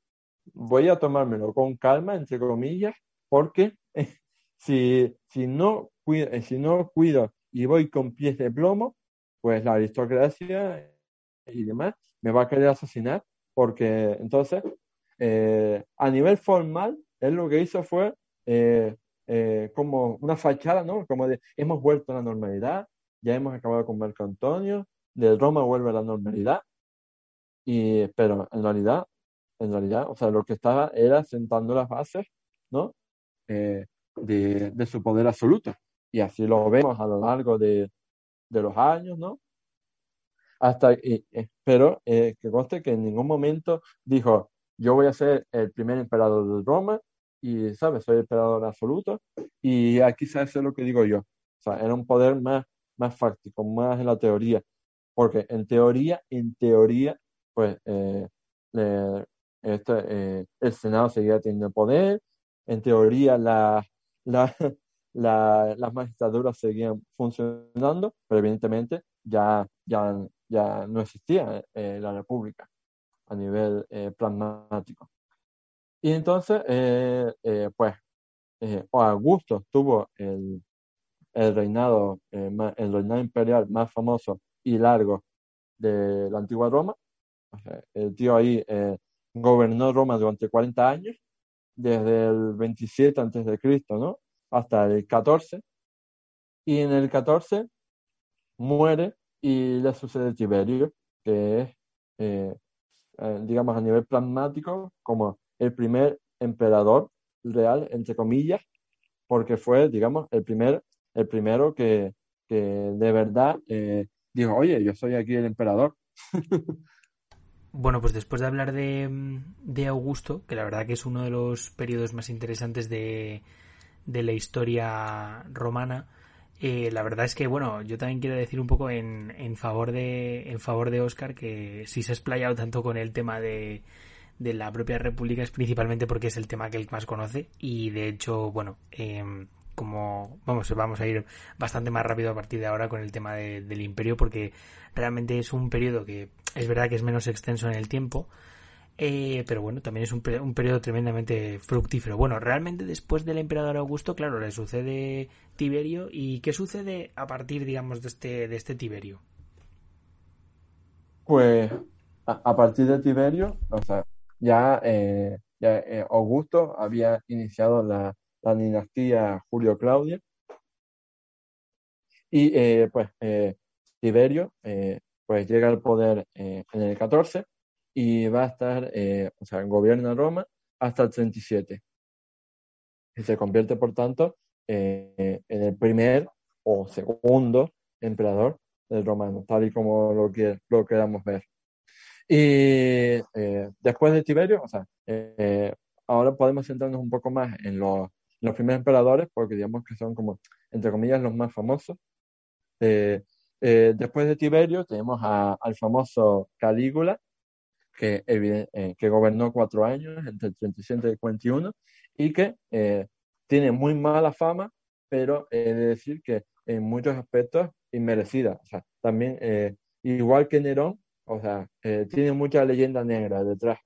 voy a tomármelo con calma, entre comillas, porque si, si, no cuido, eh, si no cuido y voy con pies de plomo, pues la aristocracia y demás me va a querer asesinar, porque entonces, eh, a nivel formal, él lo que hizo fue eh, como una fachada, ¿no? Como de, hemos vuelto a la normalidad, ya hemos acabado con Marco Antonio, de Roma vuelve a la normalidad, y, pero en realidad, en realidad, o sea, lo que estaba era sentando las bases, ¿no? Eh, de, de, su poder absoluto. Y así lo vemos a lo largo de, de los años, ¿no? Hasta, y, pero eh, que conste que en ningún momento dijo, yo voy a ser el primer emperador de Roma y, ¿sabes? Soy el emperador absoluto y aquí sabes lo que digo yo. O sea, era un poder más más fáctico, más en la teoría, porque en teoría, en teoría, pues eh, eh, el Senado seguía teniendo poder, en teoría la, la, *laughs* la, las magistraturas seguían funcionando, pero evidentemente ya, ya, ya no existía eh, la República a nivel pragmático. Y entonces, pues, Augusto tuvo el, el reinado, el reinado imperial más famoso y largo de la antigua Roma. el tío ahí eh, gobernó Roma durante 40 años, desde el 27 antes de Cristo, ¿no? Hasta el 14. Y en el 14 muere y le sucede Tiberio, que es, eh, digamos, a nivel pragmático, como el primer emperador real, entre comillas, porque fue, digamos, el primer el primero que, que de verdad eh, dijo, oye, yo soy aquí el emperador. *laughs* Bueno, pues después de hablar de, de, Augusto, que la verdad que es uno de los periodos más interesantes de, de la historia romana, eh, la verdad es que, bueno, yo también quiero decir un poco en, en, favor de en favor de Oscar que si se ha explayado tanto con el tema de, de la propia república es principalmente porque es el tema que él más conoce y de hecho, bueno, eh, como vamos, vamos a ir bastante más rápido a partir de ahora con el tema del imperio porque realmente es un periodo que es verdad que es menos extenso en el tiempo eh, pero bueno, también es un, un, periodo tremendamente fructífero. Bueno, realmente después del emperador Augusto, claro, le sucede Tiberio. ¿Y qué sucede a partir, digamos, de este, de este Tiberio? Pues a, partir de Tiberio, o sea, ya, eh, ya eh, Augusto había iniciado la, la dinastía Julio-Claudia. Y eh, pues eh, Tiberio eh, pues llega al poder en el 14 y va a estar, o sea, gobierna Roma hasta el 37. y se convierte, por tanto, en el primer o segundo emperador del romano, tal y como lo, que, lo queramos ver. Y después de Tiberio, o sea, ahora podemos centrarnos un poco más en los, los primeros emperadores, porque digamos que son como, entre comillas, los más famosos. Eh, eh, después de Tiberio tenemos al famoso Calígula, que, eh, que gobernó cuatro años, entre el 37 y el 41, y que tiene muy mala fama, pero he de decir que en muchos aspectos inmerecida. O sea, también, igual que Nerón, o sea, tiene mucha leyenda negra detrás.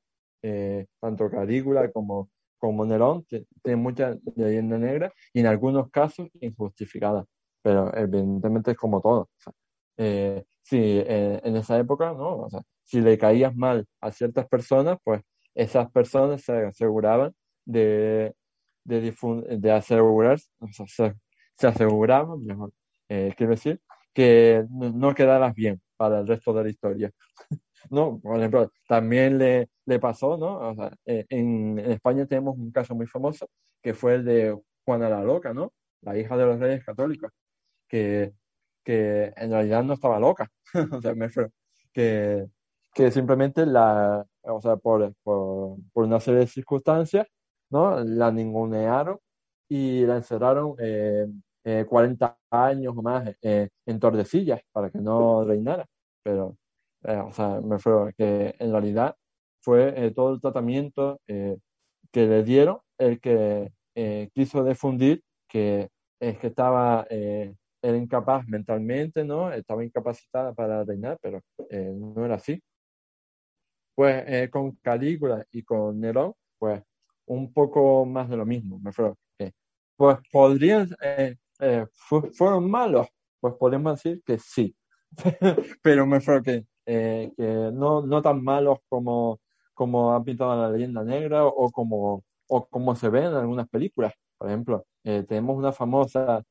tanto Calígula como, como Nerón tiene mucha leyenda negra y en algunos casos injustificada pero evidentemente es como todo. Eh, si eh, en esa época, ¿no? O sea, si le caías mal a ciertas personas, pues esas personas se aseguraban de, de, de asegurar, o sea, se, se, aseguraban, mejor, eh, quiero decir, que no, quedaras bien para el resto de la historia. ¿No? Por también le, le pasó, ¿no? Sea, en, España tenemos un caso muy famoso que fue el de Juana la Loca, ¿no? La hija de los reyes católicos que, que en realidad no estaba loca, *laughs* o sea, me que, que simplemente la, o sea, por, por, una serie de circunstancias, ¿no? La ningunearon y la encerraron eh, 40 años o más eh, en Tordesillas para que no reinara. Pero, eh, o sea, me fue que en realidad fue eh, todo el tratamiento que le dieron el que quiso difundir que es que estaba era incapaz mentalmente, ¿no? Estaba incapacitada para reinar, pero eh, no era así. Pues eh, con Calígula y con Nerón, pues un poco más de lo mismo, me refiero. pues podrían, eh, fueron malos, pues podemos decir que sí, *laughs* pero me refiero que, que no, no tan malos como, como ha pintado la leyenda negra o como, o como se ve en algunas películas. Por ejemplo, tenemos una famosa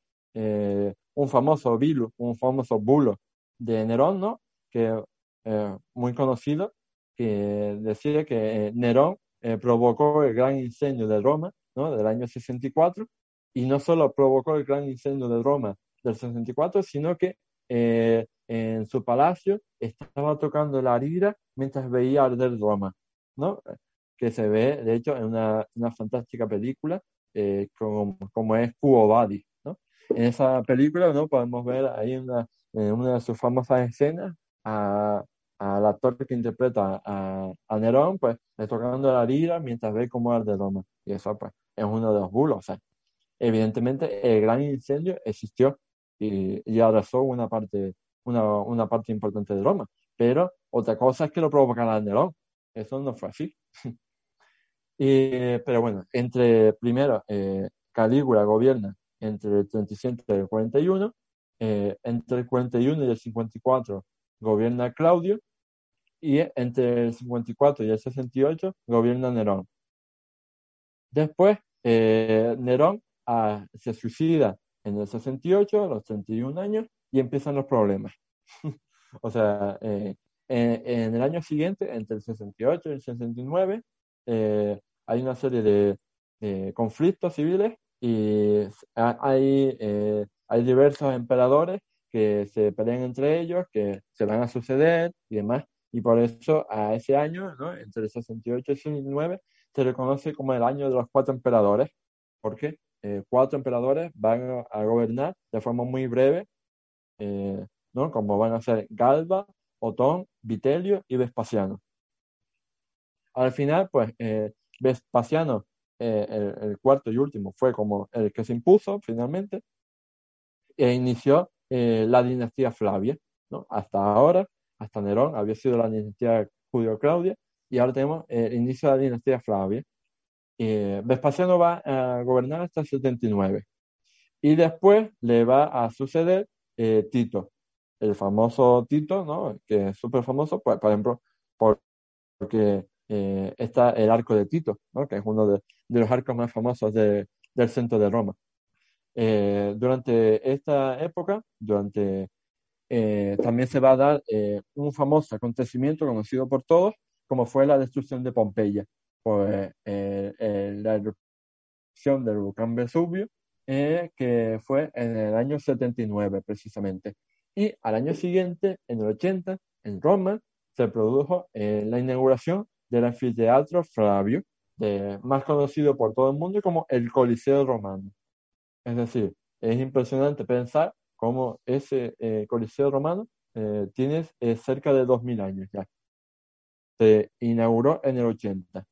un famoso vilo, un famoso bulo de Nerón, ¿no? Que eh, muy conocido, que decía que eh, Nerón eh, provocó el gran incendio de Roma, ¿no? Del año 64, y no solo provocó el gran incendio de Roma del 64, sino que en su palacio estaba tocando la lira mientras veía arder Roma, ¿no? Que se ve, de hecho, en una, una fantástica película como, como es Cuo Vadis, en esa película ¿no? podemos ver ahí una, en una de sus famosas escenas a, al actor que interpreta a, a, Nerón, pues, tocando la lira mientras ve cómo arde Roma. Y eso, pues, es uno de los bulos. O sea, evidentemente, el gran incendio existió y, y arrasó una parte, una, una parte importante de Roma. Pero otra cosa es que lo provocara Nerón. Eso no fue así. *laughs* y, pero bueno, entre primero, eh, Calígula gobierna entre el 37 y el 41. Eh, entre el 41 y el 54 gobierna Claudio y entre el 54 y el 68 gobierna Nerón. Después, eh, Nerón ah, se suicida en el 68, a los 31 años, y empiezan los problemas. *laughs* o sea, eh, en, el año siguiente, entre el 68 y el 69, hay una serie de conflictos civiles y hay, eh, hay diversos emperadores que se pelean entre ellos, que se van a suceder y demás. Y por eso a ese año, ¿no? entre el 68 y el 69, se reconoce como el año de los cuatro emperadores, porque eh, cuatro emperadores van a gobernar de forma muy breve, eh, ¿no? como van a ser Galba, Otón, Vitelio y Vespasiano. Al final, pues, Vespasiano eh, el, cuarto y último fue como el que se impuso finalmente e inició la dinastía Flavia. ¿no? Hasta ahora, hasta Nerón, había sido la dinastía Julio-Claudia y ahora tenemos el inicio de la dinastía Flavia. Eh, Vespasiano va a gobernar hasta el 79 y después le va a suceder Tito, el famoso Tito, ¿no? que es súper famoso, pues, por ejemplo, porque eh, está el arco de Tito, ¿no? que es uno de, los arcos más famosos del centro de Roma. Eh, durante esta época, durante, eh, también se va a dar un famoso acontecimiento conocido por todos, como fue la destrucción de Pompeya, pues, la erupción del volcán Vesubio, eh, que fue en el año 79 precisamente. Y al año siguiente, en el 80, en Roma, se produjo eh, la inauguración del anfiteatro Flavio, más conocido por todo el mundo como el Coliseo Romano. Es decir, es impresionante pensar cómo ese eh, Coliseo Romano eh, tiene eh, cerca de 2000 años ya. Se inauguró en el 80.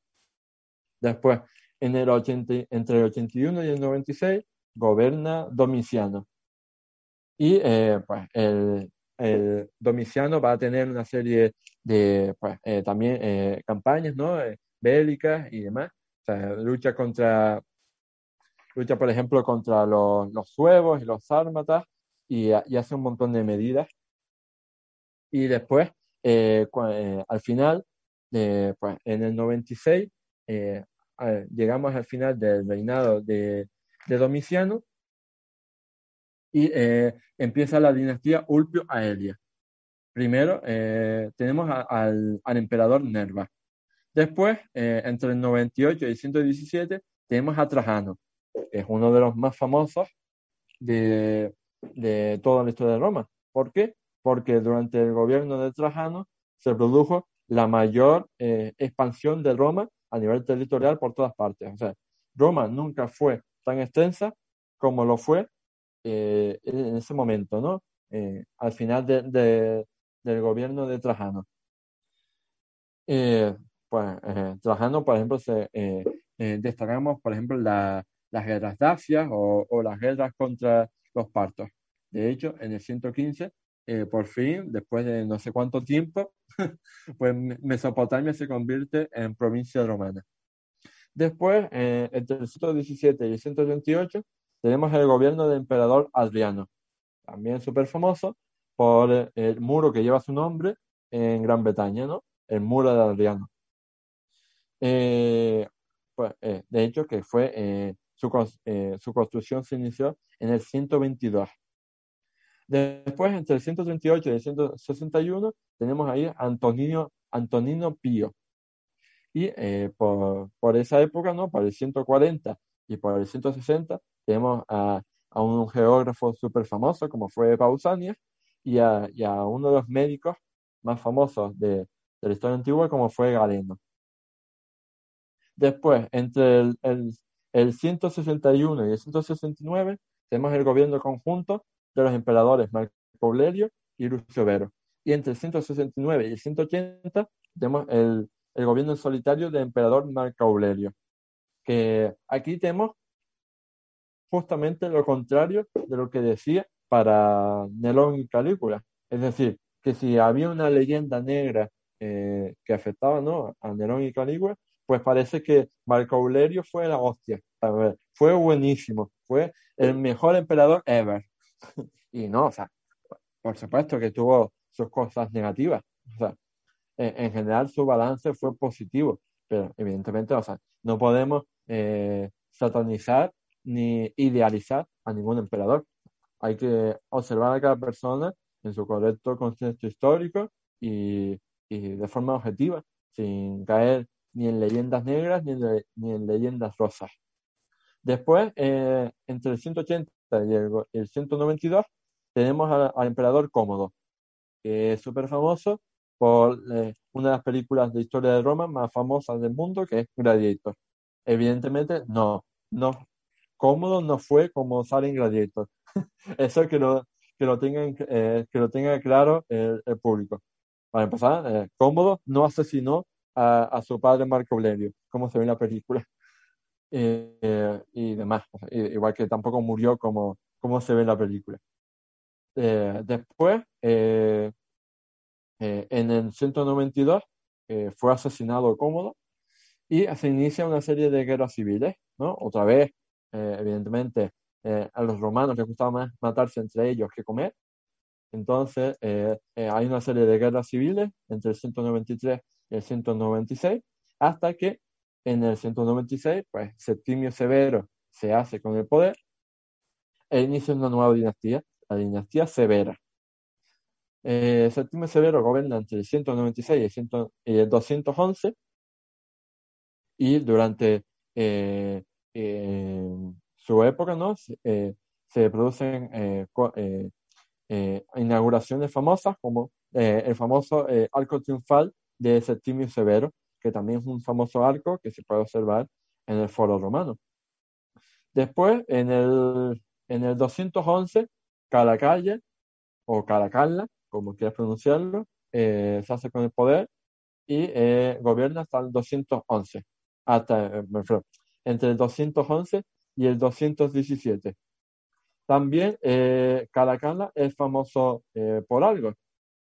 Después, en el 80, entre el 81 y el 96, gobierna Domiciano. Y pues, el, el, Domiciano va a tener una serie de pues, también campañas ¿no? bélicas y demás. O sea, lucha contra, lucha por ejemplo contra los, los suevos y los sármatas y, hace un montón de medidas. Y después, eh, eh, al final, eh, pues en el 96, llegamos al final del reinado de, de Domiciano y empieza la dinastía Ulpio Aelia. Primero tenemos al, al emperador Nerva. Después, eh, entre el 98 y el 117, tenemos a Trajano, que es uno de los más famosos de, de toda la historia de Roma. ¿Por qué? Porque durante el gobierno de Trajano se produjo la mayor eh, expansión de Roma a nivel territorial por todas partes. O sea, Roma nunca fue tan extensa como lo fue eh, en ese momento, ¿no? al final del gobierno de Trajano pues, eh, trabajando, por ejemplo, se, eh, eh, destacamos, por ejemplo, las guerras dacias o, o, las guerras contra los partos. De hecho, en el 115, por fin, después de no sé cuánto tiempo, *laughs* pues Mesopotamia se convierte en provincia romana. Después, entre el 117 y el 128, tenemos el gobierno del emperador Adriano, también súper famoso por el muro que lleva su nombre en Gran Bretaña, ¿no? El muro de Adriano. Eh, pues, eh, de hecho, que fue eh, su, su, construcción se inició en el 122. Después, entre el 138 y el 161, tenemos ahí Antonino, Antonino Pío. Y por, por, esa época, ¿no? por el 140 y por el 160, tenemos a, a un geógrafo súper famoso como fue Pausanias y a, y a, uno de los médicos más famosos de, de la historia antigua como fue Galeno. Después, entre el, el, 161 y el 169, tenemos el gobierno conjunto de los emperadores Marco Aurelio y Lucio Vero. Y entre el 169 y el 180 tenemos el, gobierno solitario del emperador Marco Aurelio. Que aquí tenemos justamente lo contrario de lo que decía para Nelón y Calígula. Es decir, que si había una leyenda negra eh, que afectaba ¿no? a Nerón y Calígula, pues parece que Marco Aurelio fue la hostia. fue buenísimo, fue el mejor emperador ever. *laughs* y no, o sea, por supuesto que tuvo sus cosas negativas. O sea, en, general su balance fue positivo, pero evidentemente, o sea, no podemos eh, satanizar ni idealizar a ningún emperador. Hay que observar a cada persona en su correcto contexto histórico y, y de forma objetiva, sin caer ni en leyendas negras ni en, leyendas rosas. Después, eh, entre el 180 y el, 192, tenemos al, emperador Cómodo, que es súper famoso por eh, una de las películas de historia de Roma más famosas del mundo, que es Gladiator. Evidentemente, no, no, Cómodo no fue como sale en Gladiator. *laughs* Eso que lo, que lo, tengan, eh, que lo tenga claro el, el público. Para empezar, Cómodo no asesinó a, su padre Marco Aurelio, como se ve en la película. Eh, y demás, igual que tampoco murió como, como se ve en la película. Eh, después, eh, en el 192, fue asesinado Cómodo y se inicia una serie de guerras civiles, ¿no? Otra vez, evidentemente, a los romanos les gustaba más matarse entre ellos que comer. Entonces, hay una serie de guerras civiles entre el 193 el 196, hasta que en el 196, pues Septimio Severo se hace con el poder e inicia una nueva dinastía, la dinastía Severa. Eh, Septimio Severo gobierna entre el 196 y el, 211 y durante eh, en su época, ¿no? Se, eh, producen eh, eh, eh, inauguraciones famosas como eh, el famoso eh, Arco Triunfal de Septimio Severo, que también es un famoso arco que se puede observar en el Foro Romano. Después, en el, en el 211, Caracalla, o Caracalla, como quieras pronunciarlo, eh, se hace con el poder y eh, gobierna hasta el 211, hasta, eh, entre el 211 y el 217. También eh, Caracalla es famoso eh, por algo,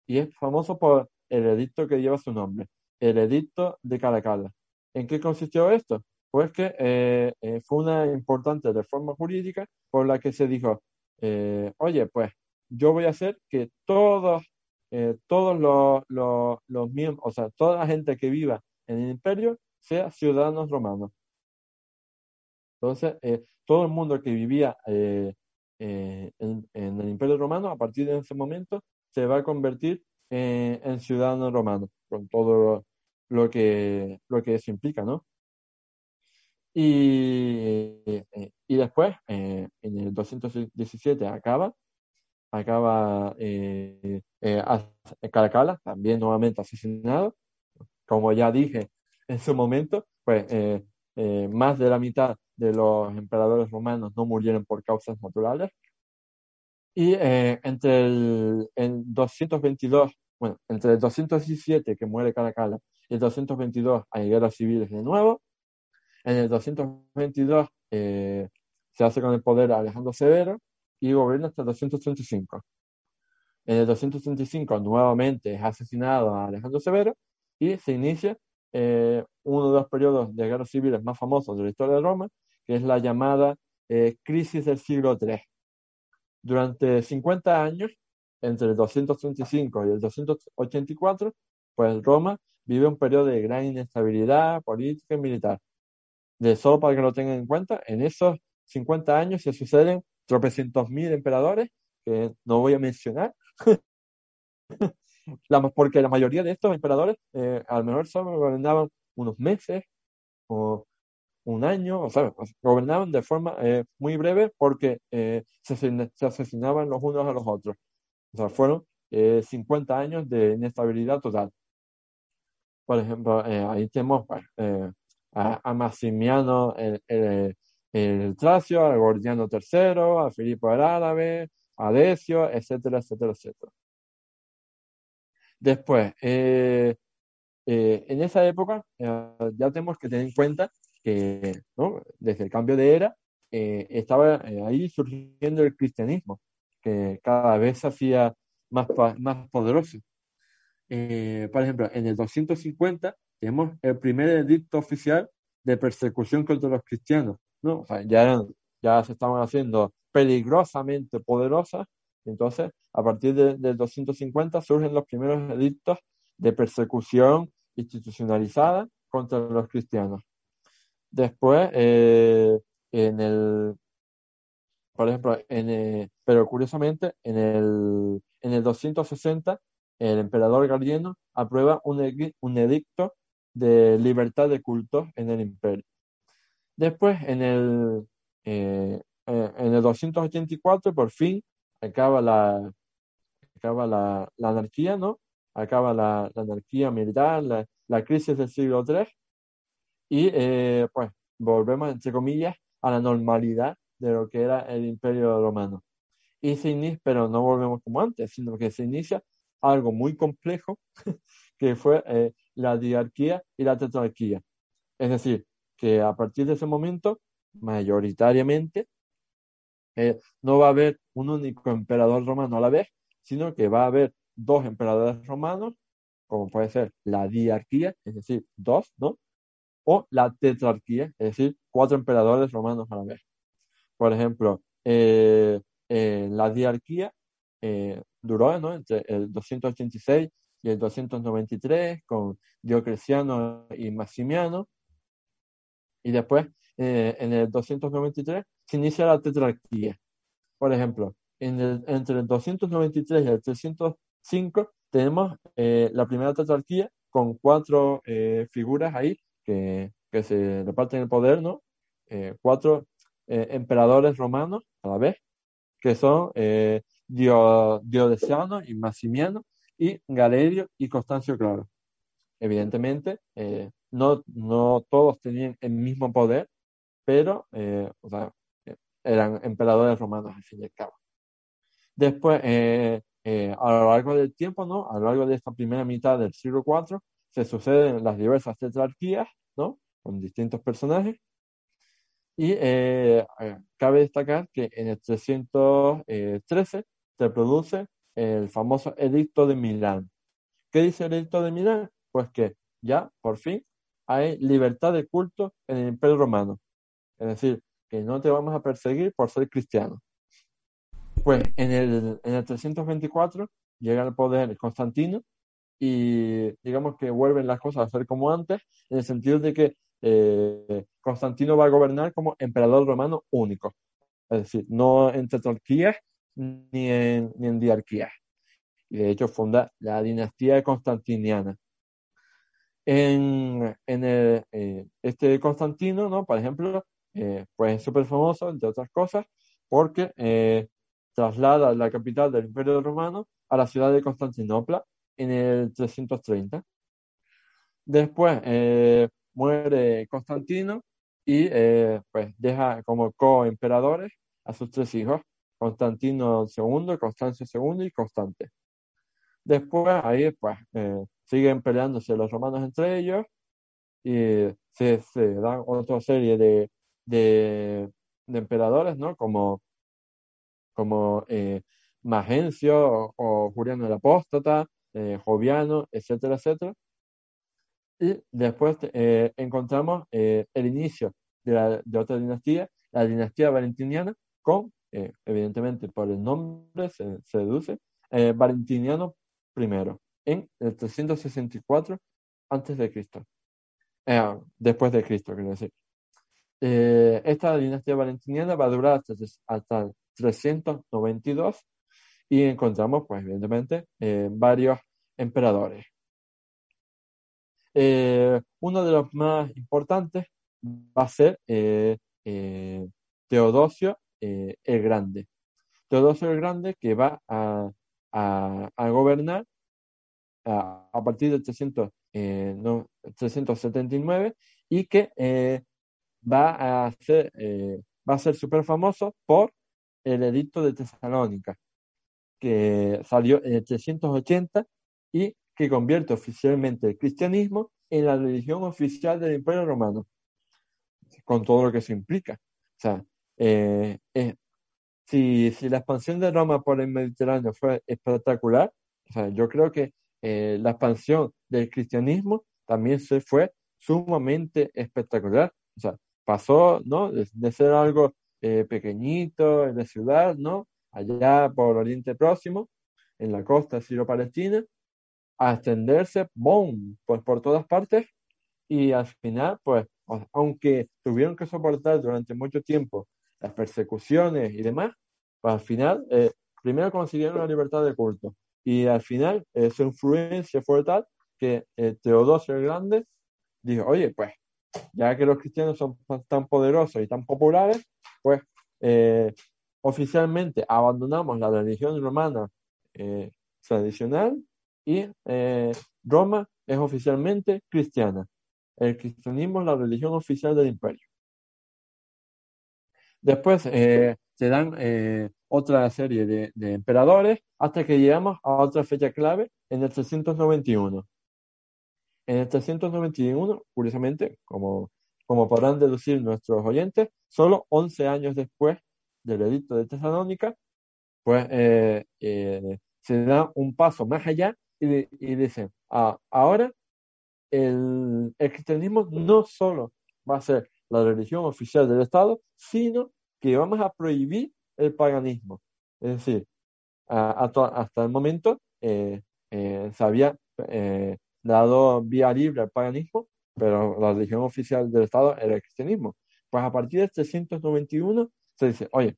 y es famoso por el edicto que lleva su nombre, el edicto de Caracalla. ¿En qué consistió esto? Pues que eh, eh, fue una importante reforma jurídica por la que se dijo, eh, oye, pues yo voy a hacer que todos, todos los, los, los miembros, o sea, toda la gente que viva en el imperio sea ciudadanos romanos. Entonces, todo el mundo que vivía en, el imperio romano, a partir de ese momento, se va a convertir en ciudadano romano, con todo lo, que, lo que eso implica, ¿no? Y, eh, y después, eh, en el 217 acaba, acaba eh, eh, as- Caracalla, también nuevamente asesinado. Como ya dije *laughs* en su momento, pues eh, eh, más de la mitad de los emperadores romanos no murieron por causas naturales. Y eh, entre el, el 222, bueno, entre el 217 que muere Caracalla el 222 hay guerras civiles de nuevo. En el 222 eh, se hace con el poder Alejandro Severo y gobierna hasta el 235. En el 235 nuevamente es asesinado a Alejandro Severo y se inicia eh, uno de los periodos de guerras civiles más famosos de la historia de Roma, que es la llamada eh, crisis del siglo III. Durante 50 años, entre el 235 y el 284, pues Roma vive un periodo de gran inestabilidad política y militar. De solo para que lo tengan en cuenta, en esos 50 años se suceden tropecientos mil emperadores, que no voy a mencionar, *laughs* la- porque la mayoría de estos emperadores eh, a lo mejor solo gobernaban unos meses o un año, o sea, gobernaban de forma eh, muy breve porque eh, se, se asesinaban los unos a los otros. O sea, fueron eh, 50 años de inestabilidad total. Por ejemplo, eh, ahí tenemos eh, a, a Maximiano el, Tracio, a Gordiano III, a Filipo el Árabe, a Decio, etcétera, etcétera, etcétera. Después, eh, en esa época ya tenemos que tener en cuenta que desde el cambio de era estaba ahí surgiendo el cristianismo, que cada vez se hacía más, más poderoso. Eh, por ejemplo, en el 250 tenemos el primer edicto oficial de persecución contra los cristianos, ¿no? O sea, ya, eran- ya se estaban haciendo peligrosamente poderosas, entonces a partir de- del 250 surgen los primeros edictos de persecución institucionalizada contra los cristianos. Después, eh, en el, por ejemplo, en, eh, pero curiosamente, en el, en el 260, el emperador Gallieno aprueba un, edi- un edicto de libertad de culto en el imperio. Después, en el, eh, eh, en el 284, por fin, acaba la, acaba la, la anarquía, ¿no? Acaba la, anarquía militar, la, la crisis del siglo III, y eh, pues volvemos, entre comillas, a la normalidad de lo que era el imperio romano. Y se inicia, pero no volvemos como antes, sino que se inicia algo muy complejo, *laughs* que fue eh, la diarquía y la tetrarquía. Es decir, que a partir de ese momento, mayoritariamente, eh, no va a haber un único emperador romano a la vez, sino que va a haber dos emperadores romanos, como puede ser la diarquía, es decir, dos, ¿no? O la tetrarquía, es decir, cuatro emperadores romanos a la vez. Por ejemplo, eh, la diarquía eh, duró ¿no? entre el 286 y el 293 con Diocleciano y Maximiano. Y después, eh, en el 293, se inicia la tetrarquía. Por ejemplo, en el- entre el 293 y el 305 tenemos eh, la primera tetrarquía con cuatro eh, figuras ahí que, que se reparten el poder, ¿no? cuatro emperadores romanos a la vez, que son Diocleciano y Maximiano y Galerio y Constancio Claro. Evidentemente, no, no todos tenían el mismo poder, pero o sea, eran emperadores romanos al fin y al cabo. Después, eh, eh, a lo largo del tiempo, ¿no? A lo largo de esta primera mitad del siglo IV, se suceden las diversas tetrarquías, ¿no? Con distintos personajes. Y eh, cabe destacar que en el 313 se produce el famoso Edicto de Milán. ¿Qué dice el Edicto de Milán? Pues que ya, por fin, hay libertad de culto en el Imperio Romano. Es decir, que no te vamos a perseguir por ser cristiano. Pues en el, en el 324 llega al poder Constantino y digamos que vuelven las cosas a ser como antes, en el sentido de que eh, Constantino va a gobernar como emperador romano único, es decir, no en tetrarquías ni en, ni en diarquías. Y de hecho funda la dinastía constantiniana. En, en eh, este Constantino, ¿no? por ejemplo, eh, pues es súper famoso, entre otras cosas, porque eh, traslada la capital del Imperio Romano a la ciudad de Constantinopla en el 330. Después eh, muere Constantino y pues deja como coemperadores a sus tres hijos, Constantino II, Constancio II y Constante. Después ahí pues siguen peleándose los romanos entre ellos y se, se dan otra serie de de, emperadores, ¿no? Como, como eh, Magencio o, Juliano el Apóstata, eh, Joviano, etcétera, etcétera. Y después eh, encontramos el inicio de, de, otra dinastía, la dinastía valentiniana, con, evidentemente por el nombre se, se deduce, Valentiniano I, en el 364 antes de Cristo. después de Cristo, quiero decir. Eh, esta dinastía valentiniana va a durar hasta, hasta 392 y encontramos, pues, evidentemente, eh, varios emperadores. Eh, uno de los más importantes va a ser Teodosio el Grande. Teodosio el Grande que va a, a, gobernar a, partir de 300, no, 379 y que va a ser, eh, va ser súper famoso por el edicto de Tesalónica, que salió en el 380 y que convierte oficialmente el cristianismo en la religión oficial del Imperio Romano, con todo lo que eso implica. O sea, eh, eh, si, si, la expansión de Roma por el Mediterráneo fue espectacular, yo creo que la expansión del cristianismo también se fue sumamente espectacular. O sea, pasó, ¿no? De, ser algo eh, pequeñito en la ciudad, ¿no? Allá por Oriente Próximo, en la costa siro-palestina, a extenderse, ¡boom!, pues por todas partes y al final, pues, aunque tuvieron que soportar durante mucho tiempo las persecuciones y demás, pues al final, eh, primero consiguieron la libertad de culto y al final eh, su influencia fue tal que Teodosio el Grande dijo, oye, pues ya que los cristianos son tan poderosos y tan populares, pues eh, oficialmente abandonamos la religión romana eh, tradicional y eh, Roma es oficialmente cristiana. El cristianismo es la religión oficial del imperio. Después se dan otra serie de, de, emperadores hasta que llegamos a otra fecha clave en el 391. En el 391, curiosamente, como, como podrán deducir nuestros oyentes, solo 11 años después del edicto de Tesalónica, pues eh, eh, se da un paso más allá y, dicen, ah, ahora el, el, cristianismo no solo va a ser la religión oficial del Estado, sino que vamos a prohibir el paganismo. Es decir, hasta el momento eh, se había dado vía libre al paganismo, pero la religión oficial del Estado era el cristianismo. Pues a partir de 391 se dice, oye,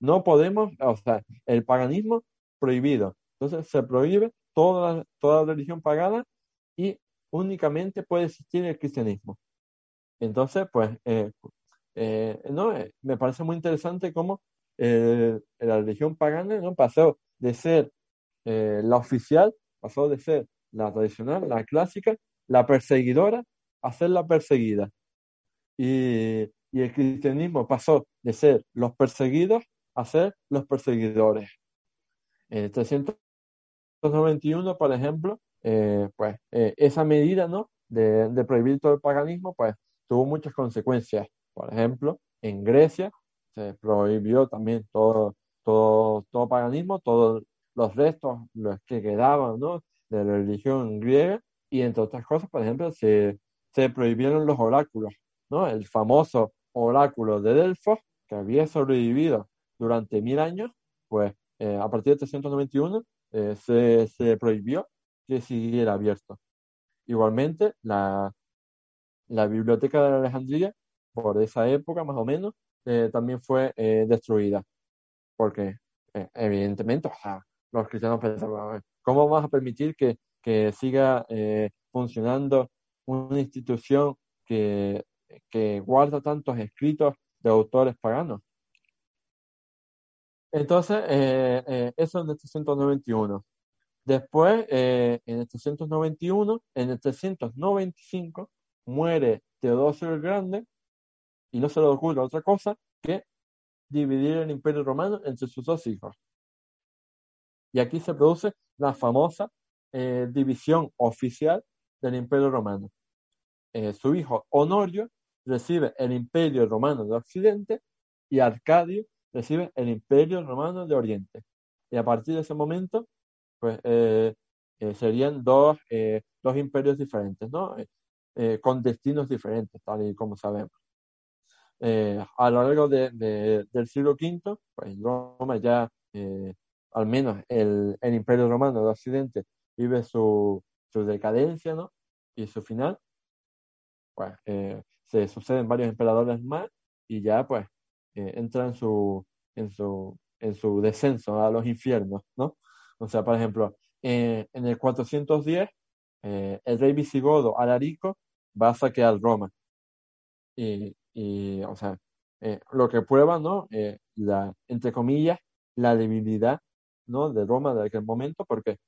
no podemos, o sea, el paganismo prohibido. Entonces se prohíbe toda, toda religión pagana y únicamente puede existir el cristianismo. Entonces, pues, eh, eh, no, eh, me parece muy interesante cómo eh, la religión pagana no pasó de ser la oficial, pasó de ser la tradicional, la clásica, la perseguidora, a ser la perseguida. Y, y el cristianismo pasó de ser los perseguidos a ser los perseguidores. En 391, por ejemplo, pues esa medida ¿no? de prohibir todo el paganismo, pues tuvo muchas consecuencias. Por ejemplo, en Grecia se prohibió también todo, todo, todo paganismo, todos los restos, los que quedaban ¿no? de la religión griega, y entre otras cosas, por ejemplo, se, se prohibieron los oráculos, ¿no? El famoso oráculo de Delfos, que había sobrevivido durante mil años, pues eh, a partir de 391 eh, se, se prohibió que siguiera abierto. Igualmente, la, la biblioteca de Alejandría por esa época más o menos, eh, también fue eh, destruida. Porque, eh, evidentemente, los cristianos pensaban, ¿cómo vamos a permitir que, que siga funcionando una institución que, que guarda tantos escritos de autores paganos? Entonces, eso en el 391. Después, en el 391, en el 395, muere Teodosio el Grande, y no se le ocurre otra cosa que dividir el imperio romano entre sus dos hijos. Y aquí se produce la famosa eh, división oficial del imperio romano. Eh, su hijo Honorio recibe el imperio romano de Occidente y Arcadio recibe el imperio romano de Oriente. Y a partir de ese momento, pues eh, serían dos, dos imperios diferentes, ¿no? Con destinos diferentes, tal y como sabemos. Eh, a lo largo de, del siglo V, pues Roma ya, eh, al menos el, el, Imperio Romano de Occidente, vive su, su decadencia, ¿no? Y su final, pues eh, se suceden varios emperadores más y ya pues entra en su, en su, en su descenso a los infiernos, ¿no? O sea, por ejemplo, en el 410, el rey visigodo Alarico va a saquear Roma. Y, y, o sea, eh, lo que prueba, ¿no? Eh, la, entre comillas, la debilidad, ¿no? De Roma de aquel momento, porque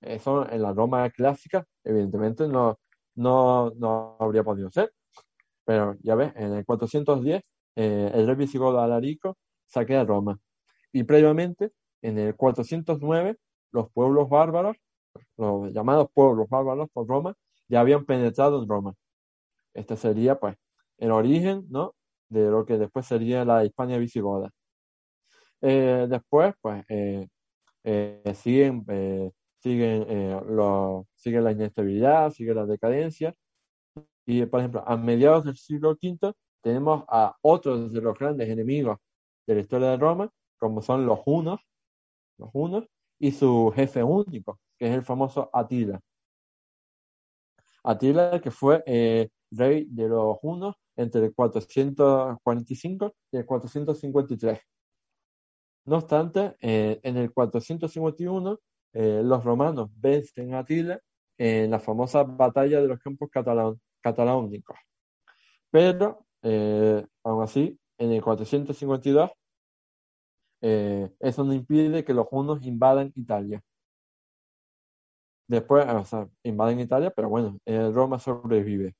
eso en la Roma clásica, evidentemente, no, no, no habría podido ser. Pero ya ves, en el 410, eh, el rey visigodo Alarico saquea Roma. Y previamente, en el 409, los pueblos bárbaros, los llamados pueblos bárbaros por Roma, ya habían penetrado en Roma. Este sería, pues, el origen, ¿no? De lo que después sería la Hispania visigoda. Eh, después, pues, eh, eh, siguen, siguen, lo, sigue la inestabilidad, sigue la decadencia. Y, por ejemplo, a mediados del siglo V tenemos a otros de los grandes enemigos de la historia de Roma, como son los hunos, los hunos, y su jefe único, que es el famoso Atila. Atila, que fue rey de los hunos entre el 445 y el 453. No obstante, eh, en el 451 eh, los romanos vencen a Atila en la famosa batalla de los campos catalánicos. Pero, eh, aún así, en el 452 eso no impide que los hunos invadan Italia. Después, o sea, invaden Italia, pero bueno, Roma sobrevive.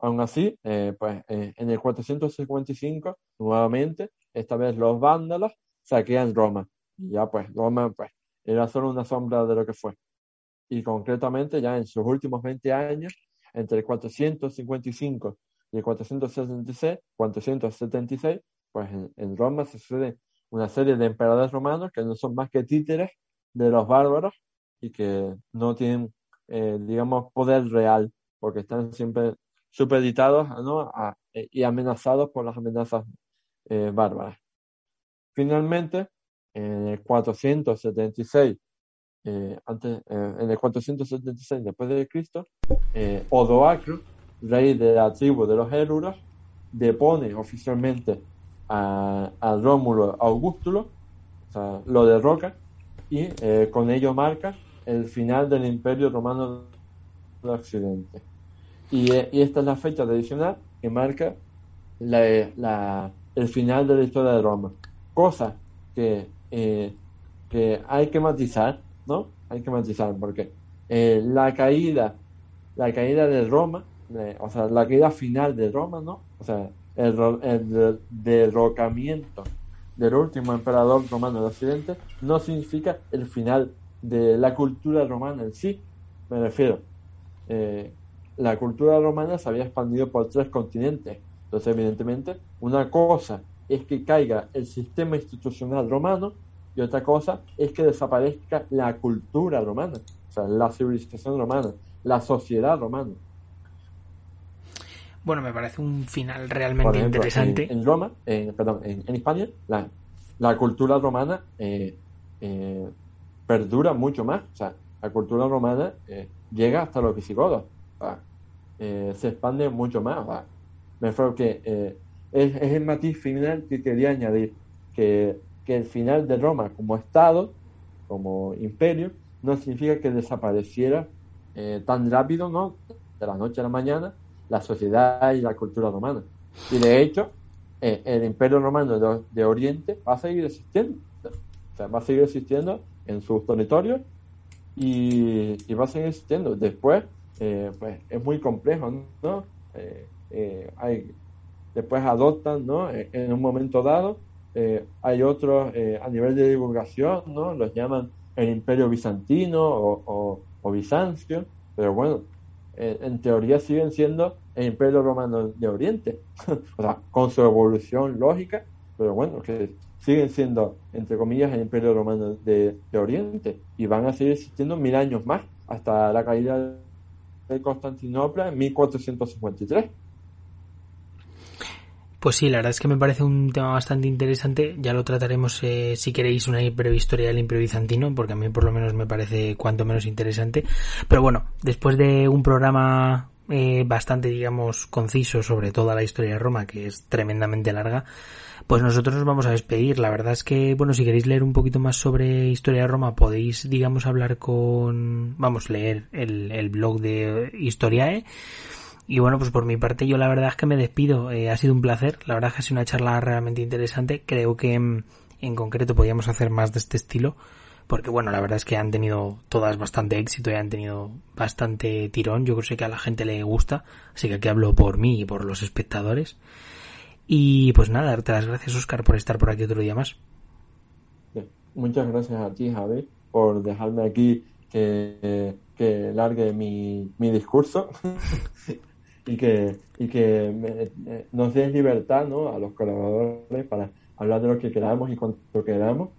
Aún así, eh, pues eh, en el 455, nuevamente, esta vez los vándalos saquean Roma. Y ya pues Roma pues, era solo una sombra de lo que fue. Y concretamente ya en sus últimos 20 años, entre el 455 y el 476, 476 pues en, Roma se sucede una serie de emperadores romanos que no son más que títeres de los bárbaros y que no tienen, eh, digamos, poder real, porque están siempre supeditados ¿no? Eh, y amenazados por las amenazas eh, bárbaras. Finalmente, en el 476, eh, antes, en el 476 después de Cristo, Odoacro, rey de la tribu de los Héruros, depone oficialmente a, a Rómulo Augustulo, o sea, lo derroca y con ello marca el final del Imperio Romano de Occidente. Y, esta es la fecha tradicional que marca la, el final de la historia de Roma. Cosa que, eh, que hay que matizar, ¿no? Hay que matizar porque eh, la caída, la caída de Roma, o sea, la caída final de Roma, ¿no? O sea, el, el derrocamiento del último emperador romano de Occidente no significa el final de la cultura romana en sí. Me refiero, eh, la cultura romana se había expandido por tres continentes. Entonces, evidentemente, una cosa es que caiga el sistema institucional romano y otra cosa es que desaparezca la cultura romana, o sea, la civilización romana, la sociedad romana. Bueno, me parece un final realmente interesante. En, Roma, perdón, en, España, la, la, cultura romana eh, eh, perdura mucho más. O sea, la cultura romana eh, llega hasta los visigodos. se expande mucho más. Me refiero que es, es, el matiz final que quería añadir. Que, que el final de Roma como Estado, como imperio, no significa que desapareciera tan rápido, ¿no? De la noche a la mañana, la sociedad y la cultura romana. Y de hecho, eh, el imperio romano de, Oriente va a seguir existiendo. O sea, va a seguir existiendo en sus territorios y, va a seguir existiendo. Después, eh, pues es muy complejo, ¿no? Eh, hay, después adoptan, ¿no? En un momento dado, hay otros a nivel de divulgación, ¿no? Los llaman el imperio bizantino o, o Bizancio, pero bueno, en teoría siguen siendo el Imperio Romano de Oriente, *laughs* o sea, con su evolución lógica, pero bueno, que siguen siendo, entre comillas, el Imperio Romano de, Oriente y van a seguir existiendo mil años más, hasta la caída de Constantinopla en 1453. Pues sí, la verdad es que me parece un tema bastante interesante. Ya lo trataremos eh, si queréis una breve historia del Imperio Bizantino, porque a mí por lo menos me parece cuanto menos interesante. Pero bueno, después de un programa eh, bastante, digamos, conciso sobre toda la historia de Roma, que es tremendamente larga, pues nosotros nos vamos a despedir. La verdad es que, bueno, si queréis leer un poquito más sobre historia de Roma, podéis, digamos, hablar con, vamos, leer el, el blog de Historiae y bueno, pues por mi parte yo la verdad es que me despido. Eh, ha sido un placer. La verdad es que ha sido una charla realmente interesante. Creo que mm, en, concreto podríamos hacer más de este estilo. Porque bueno, la verdad es que han tenido todas bastante éxito y han tenido bastante tirón. Yo creo que a la gente le gusta. Así que aquí hablo por mí y por los espectadores. Y pues nada, darte las gracias Oscar por estar por aquí otro día más. Muchas gracias a ti Javi por dejarme aquí que, que largue mi, mi discurso. *laughs* y que, y que eh, nos den libertad ¿no? a los colaboradores para hablar de lo que queramos y cuanto queramos.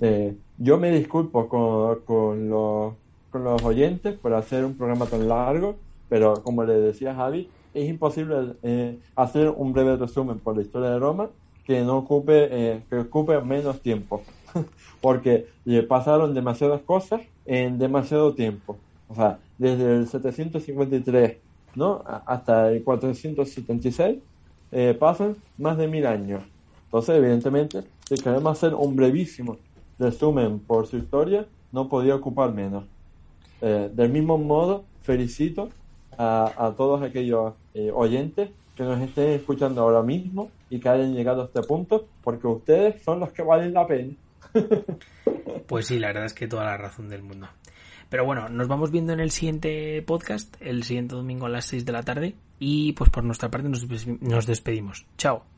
Eh, yo me disculpo con, con, los, con los oyentes por hacer un programa tan largo, pero como le decía Javi, es imposible eh, hacer un breve resumen por la historia de Roma que no ocupe, que ocupe menos tiempo, *laughs* porque le pasaron demasiadas cosas en demasiado tiempo. O sea, desde el 753 ¿no? hasta el 476 eh, pasan más de mil años. Entonces, evidentemente, si queremos hacer un brevísimo resumen por su historia, no podía ocupar menos. Eh, del mismo modo, felicito a, todos aquellos eh, oyentes que nos estén escuchando ahora mismo y que hayan llegado a este punto, porque ustedes son los que valen la pena. *laughs* pues sí, la verdad es que toda la razón del mundo. Pero bueno, nos vamos viendo en el siguiente podcast, el siguiente domingo a las 6 de la tarde. Y pues por nuestra parte nos despedimos. Chao.